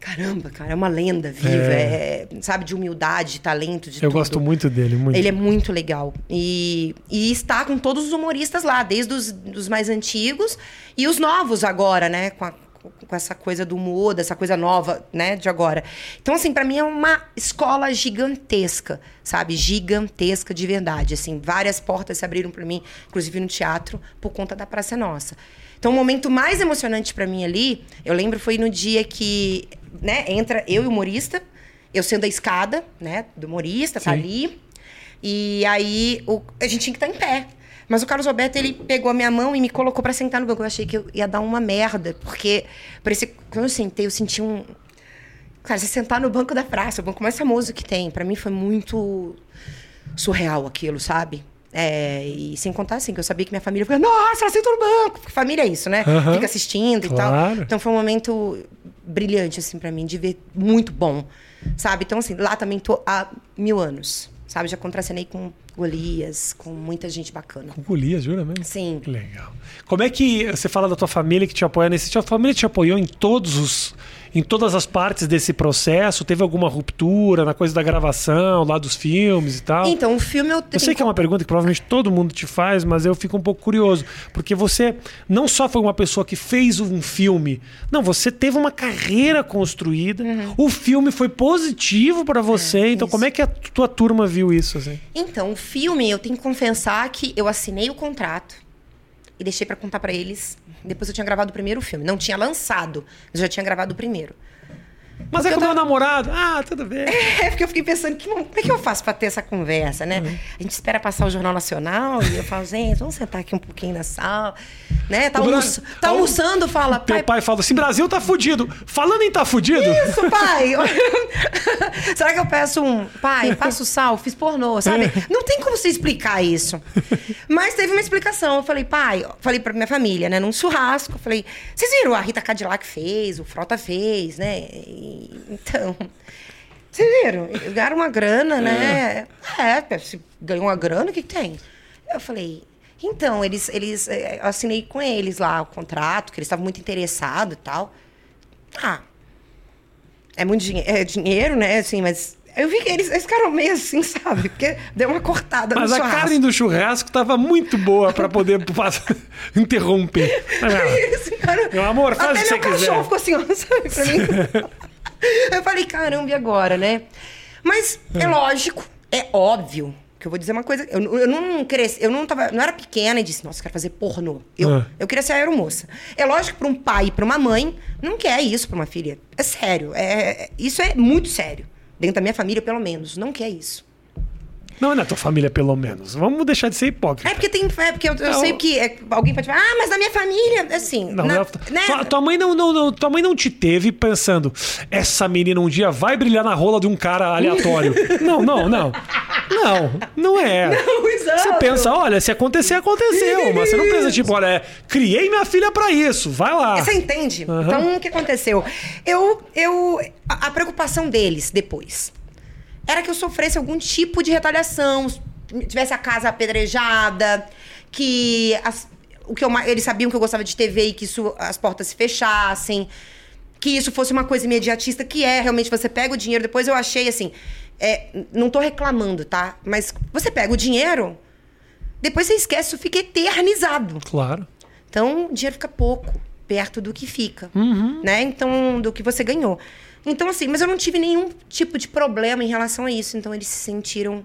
Caramba, cara, é uma lenda viva, é, sabe, de humildade, de talento, de Eu tudo. gosto muito dele, muito. Ele é muito legal. E, e está com todos os humoristas lá, desde os dos mais antigos e os novos agora, né? Com, a- com essa coisa do humor, dessa coisa nova, né? De agora. Então, assim, pra mim é uma escola gigantesca, sabe? Gigantesca de verdade. Assim, várias portas se abriram pra mim, inclusive no teatro, por conta da Praça Nossa. Então, o momento mais emocionante pra mim ali, eu lembro, foi no dia que, né, entra eu e o humorista, eu sendo a escada, né, do humorista, tá Sim. ali. E aí o- a gente tinha que estar em pé. Mas o Carlos Alberto, ele pegou a minha mão e me colocou pra sentar no banco. Eu achei que eu ia dar uma merda, porque parecia quando eu sentei, eu senti um Cara, você sentar no banco da praça, o banco mais famoso que tem, Pra mim foi muito surreal aquilo, sabe? É, e sem contar assim, que eu sabia que minha família foi, nossa, ela sentou no banco. Porque família é isso, né? Aham. Fica assistindo e Claro. tal. Então foi um momento brilhante, assim, pra mim, de ver muito bom. Sabe? Então, assim, lá também tô há mil anos. Sabe? Já contracenei com Golias, com muita gente bacana. Com Golias, jura mesmo? Sim. Legal. Como é que você fala da tua família que te apoia nesse? Tua família te apoiou em todos os, em todas as partes desse processo? Teve alguma ruptura na coisa da gravação, lá dos filmes e tal? Então, o filme eu Eu sei que é uma pergunta que provavelmente todo mundo te faz, mas eu fico um pouco curioso. Porque você não só foi uma pessoa que fez um filme, não, você teve uma carreira construída, o filme foi positivo pra você. então, isso. como é que a tua turma viu isso? Assim? Então, o filme, eu tenho que confessar que eu assinei o contrato e deixei pra contar pra eles. Depois eu tinha gravado o primeiro filme. Não tinha lançado, mas eu já tinha gravado o primeiro. Mas é eu com o meu tava- namorado. Ah, tudo bem. É, porque eu fiquei pensando, que, como é que eu faço pra ter essa conversa, né? Uhum. A gente espera passar o Jornal Nacional e eu falo, gente, vamos sentar aqui um pouquinho na sala. Né? Tá, O almoço- Brasil- tá almoçando, fala, Teu pai, pai fala assim: Brasil tá fudido. Falando em tá fudido. isso, pai? *laughs* *laughs* Será que eu peço um. Pai, passo sal, fiz pornô, sabe? É. Não tem como você explicar isso. Mas teve uma explicação. Eu falei, pai, falei pra minha família, né? Num churrasco. Falei, vocês viram? A Rita Cadillac fez, o Frota fez, né? E- então. Vocês viram? Eles Ganharam uma grana, né? É, se ganhou uma grana, o que, que tem? Eu falei. Então, eles, eles eh, eu assinei com eles lá o contrato, que eles estavam muito interessados e tal. Ah, é muito dinhe é dinheiro, né? Assim, mas eu vi que eles, eles ficaram meio assim, sabe? Porque deu uma cortada Mas no a churrasco. carne do churrasco tava muito boa pra poder *laughs* passar- interromper. *laughs* Eles ficaram- Meu amor, faz Até o que meu você cachorro quiser. ficou assim, ó, sabe, pra mim. *laughs* *laughs* eu falei, caramba, e agora, né? Mas é lógico, é óbvio que eu vou dizer uma coisa. Eu, eu não cresci, eu não tava, não era pequena e disse, nossa, eu quero fazer pornô. Eu, Ah. eu queria ser aeromoça. É lógico pra um pai e pra uma mãe, não quer isso pra uma filha. É sério. É, é- isso é muito sério. Dentro da minha família, pelo menos. Não quer isso. Não é na tua família, pelo menos. Vamos deixar de ser hipócrita. É porque tem. É porque eu, eu sei que é, alguém pode falar, ah, mas na minha família, assim. Não, na- não, né? tua, tua mãe não, não, não- tua mãe não te teve pensando, essa menina um dia vai brilhar na rola de um cara aleatório. *laughs* não, não, não. Não, não é. Não, exato. Você pensa, olha, se acontecer, aconteceu. Mas você não pensa, tipo, olha, é, criei minha filha pra isso, vai lá. Você entende? Então, o que aconteceu? Eu, eu, a, a preocupação deles depois era que eu sofresse algum tipo de retaliação, tivesse a casa apedrejada, que as- o que eu, eles sabiam que eu gostava de TV e que isso, as portas se fechassem, que isso fosse uma coisa imediatista, que é realmente você pega o dinheiro. Depois eu achei assim, é, não tô reclamando, tá? Mas você pega o dinheiro, depois você esquece, isso fica eternizado. Claro. Então, o dinheiro fica pouco perto do que fica, Uhum. né? Então, do que você ganhou. Então, assim, mas eu não tive nenhum tipo de problema em relação a isso. Então, eles se sentiram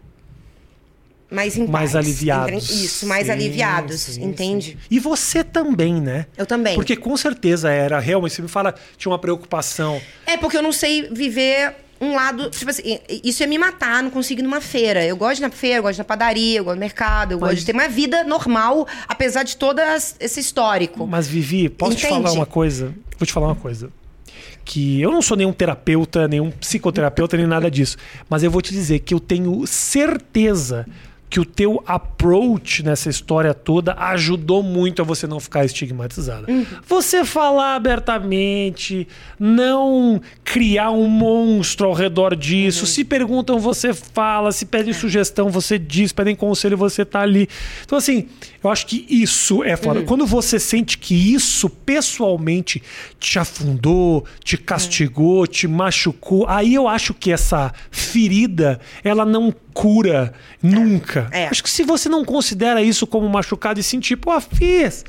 mais em Mais paz, aliviados. Isso, mais Sim, aliviados, sim, entende? sim. E você também, né? Eu também. Porque com certeza era realmente, você me fala, tinha uma preocupação. É porque eu não sei viver um lado. Tipo assim, isso é me matar, não consigo ir numa feira. Eu gosto de ir na feira, eu gosto de ir na padaria, eu gosto do mercado, eu Mas- gosto de ter uma vida normal, apesar de todo esse histórico. Mas, Vivi, posso te falar uma coisa? Vou te falar uma coisa. Que eu não sou nenhum terapeuta, nenhum psicoterapeuta, nem nada disso. Mas eu vou te dizer que eu tenho certeza que o teu approach nessa história toda ajudou muito a você não ficar estigmatizada. Uhum. Você falar abertamente, não criar um monstro ao redor disso. Uhum. Se perguntam, você fala. Se pedem sugestão, você diz. Pedem conselho, você tá ali. Então, assim, eu acho que isso é foda. Quando você sente que isso pessoalmente te afundou, te castigou, te machucou, aí eu acho que essa ferida, ela não cura nunca. É. Acho que se você não considera isso como machucado e sentir, pô, fiz.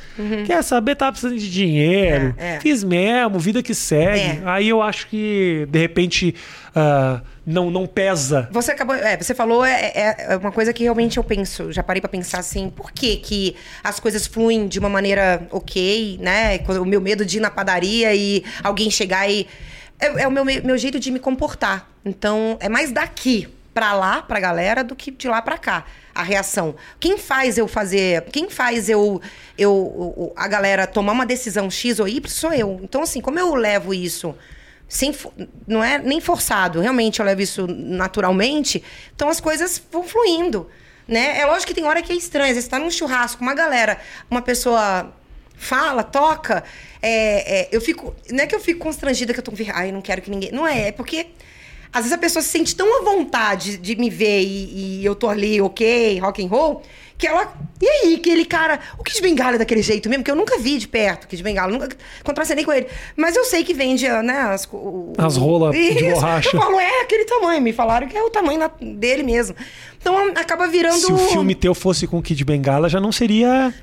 Quer saber, tá precisando de dinheiro. É, é. Fiz mesmo, vida que segue. É. Aí eu acho que, de repente, ah, não, não pesa. Você acabou, é, você falou é, é- é uma coisa que realmente eu penso, já parei pra pensar assim, por que que as coisas fluem de uma maneira ok, né? O meu medo de ir na padaria e alguém chegar e é, é o meu, me- meu jeito de me comportar. Então, é mais daqui pra lá, pra galera, do que de lá pra cá. A reação. Quem faz eu fazer. Quem faz eu, eu a galera tomar uma decisão X ou Y sou eu. Então, assim, como eu levo isso sem não é nem forçado, realmente eu levo isso naturalmente, então as coisas vão fluindo, né? É lógico que tem hora que é vezes você tá num churrasco, uma galera, uma pessoa fala, toca, é, é, eu fico, não é que eu fico constrangida que eu tô, ai, não quero que ninguém, não é, é porque às vezes a pessoa se sente tão à vontade de me ver e, e eu tô ali, ok, rock and roll, que ela. E aí, aquele cara. O Kid Bengala é daquele jeito mesmo, que eu nunca vi de perto, o Kid Bengala, nunca contracenei com ele. Mas eu sei que vende, né, as, o- As rolas de borracha. Eu falo, é aquele tamanho. Me falaram que é o tamanho na- dele mesmo. Então acaba virando. Se o filme teu fosse com o Kid Bengala, já não seria.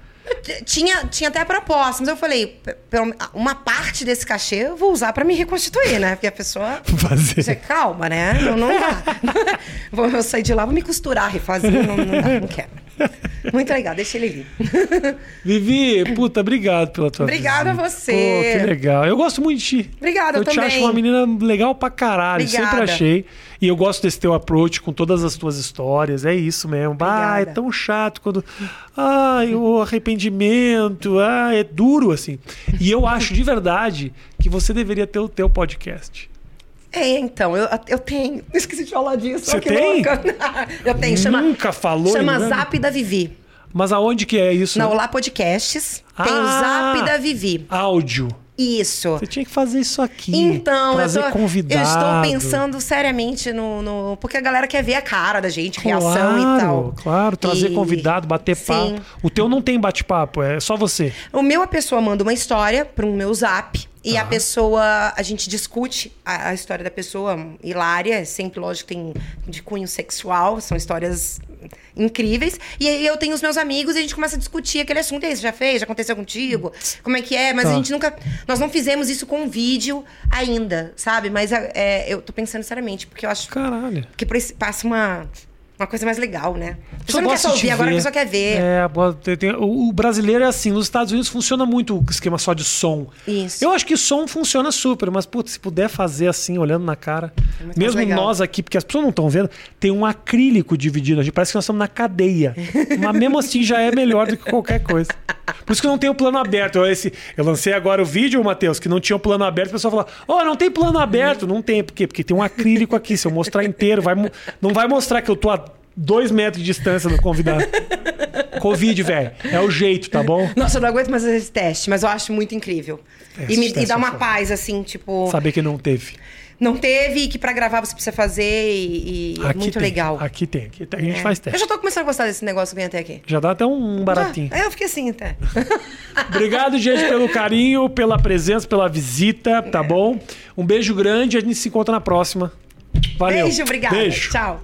Tinha, tinha até a proposta, mas eu falei, pelo- uma parte desse cachê eu vou usar pra me reconstituir, né? Porque a pessoa. *laughs* Fazer. Você calma, né? Não, não dá. *laughs* vou eu sair de lá, vou me costurar, refazer. Não, não dá, não quero. *laughs* Muito legal, deixa ele vir. *laughs* Vivi, puta, obrigado pela tua Obrigada a visita. você. Pô, que legal. Eu gosto muito de ti. Obrigada, eu Eu te também. acho uma menina legal pra caralho. Sempre Obrigada. achei. E eu gosto desse teu approach com todas as tuas histórias. É isso mesmo. Ah, é tão chato quando. Ai, o arrependimento. Ah, é duro assim. E eu acho de verdade que você deveria ter o teu podcast. É, então, eu, eu tenho. *laughs* Esqueci de falar disso. Você tem? louca. *laughs* eu tenho, chama. Nunca falou, Chama né? Zap da Vivi. Mas aonde que é isso? Na Olá Podcasts. Tem o Ah! Zap da Vivi. Áudio. Isso. Você tinha que fazer isso aqui. Então, trazer eu, tô, convidado. eu estou pensando seriamente no, no- Porque a galera quer ver a cara da gente, reação Claro, e tal. claro, trazer E- convidado, bater Sim. papo. O teu não tem bate-papo, é só você. O meu, a pessoa manda uma história pro meu zap. E Tá. a pessoa, a gente discute a, a história da pessoa, hilária, sempre, lógico, tem de cunho sexual, são histórias incríveis. E aí eu tenho os meus amigos e a gente começa a discutir aquele assunto. E aí, você já fez? Já aconteceu contigo? Como é que é? Mas Tá. a gente nunca. Nós não fizemos isso com vídeo ainda, sabe? Mas é, eu tô pensando seriamente, porque eu acho Caralho. que passa uma, uma coisa mais legal, né? A pessoa não quer só ouvir, agora a pessoa quer ver. É, o, brasileiro é assim. Nos Estados Unidos funciona muito o esquema só de som. Isso. Eu acho que som funciona super, mas, putz, se puder fazer assim, olhando na cara. É mesmo nós aqui, porque as pessoas não estão vendo, tem um acrílico dividido. A gente parece que nós estamos na cadeia. mas mesmo assim já é melhor do que qualquer coisa. Por isso que não tem o plano aberto. Eu, esse, eu lancei agora o vídeo, Matheus, que não tinha o plano aberto. O pessoal fala: Ó, não tem plano aberto. Não tem. Por quê? Porque tem um acrílico aqui. Se eu mostrar inteiro, vai, não vai mostrar que eu tô a dois metros de distância do convidado. Covid, velho. É o jeito, tá bom? Nossa, eu não aguento mais esse teste, mas eu acho muito incrível. Esse e me teste e dá é uma paz, assim, tipo. Saber que não teve. Não teve e que pra gravar você precisa fazer e, e é muito tem, legal. Aqui tem. Aqui tem, a gente É. faz Eu teste. já tô começando a gostar desse negócio que vem até aqui. Já dá até um baratinho. Ah, eu fiquei assim até. *laughs* Obrigado, gente, pelo carinho, pela presença, pela visita, tá bom? Um beijo grande, a gente se encontra na próxima. Valeu. Beijo, obrigada. Beijo. Tchau.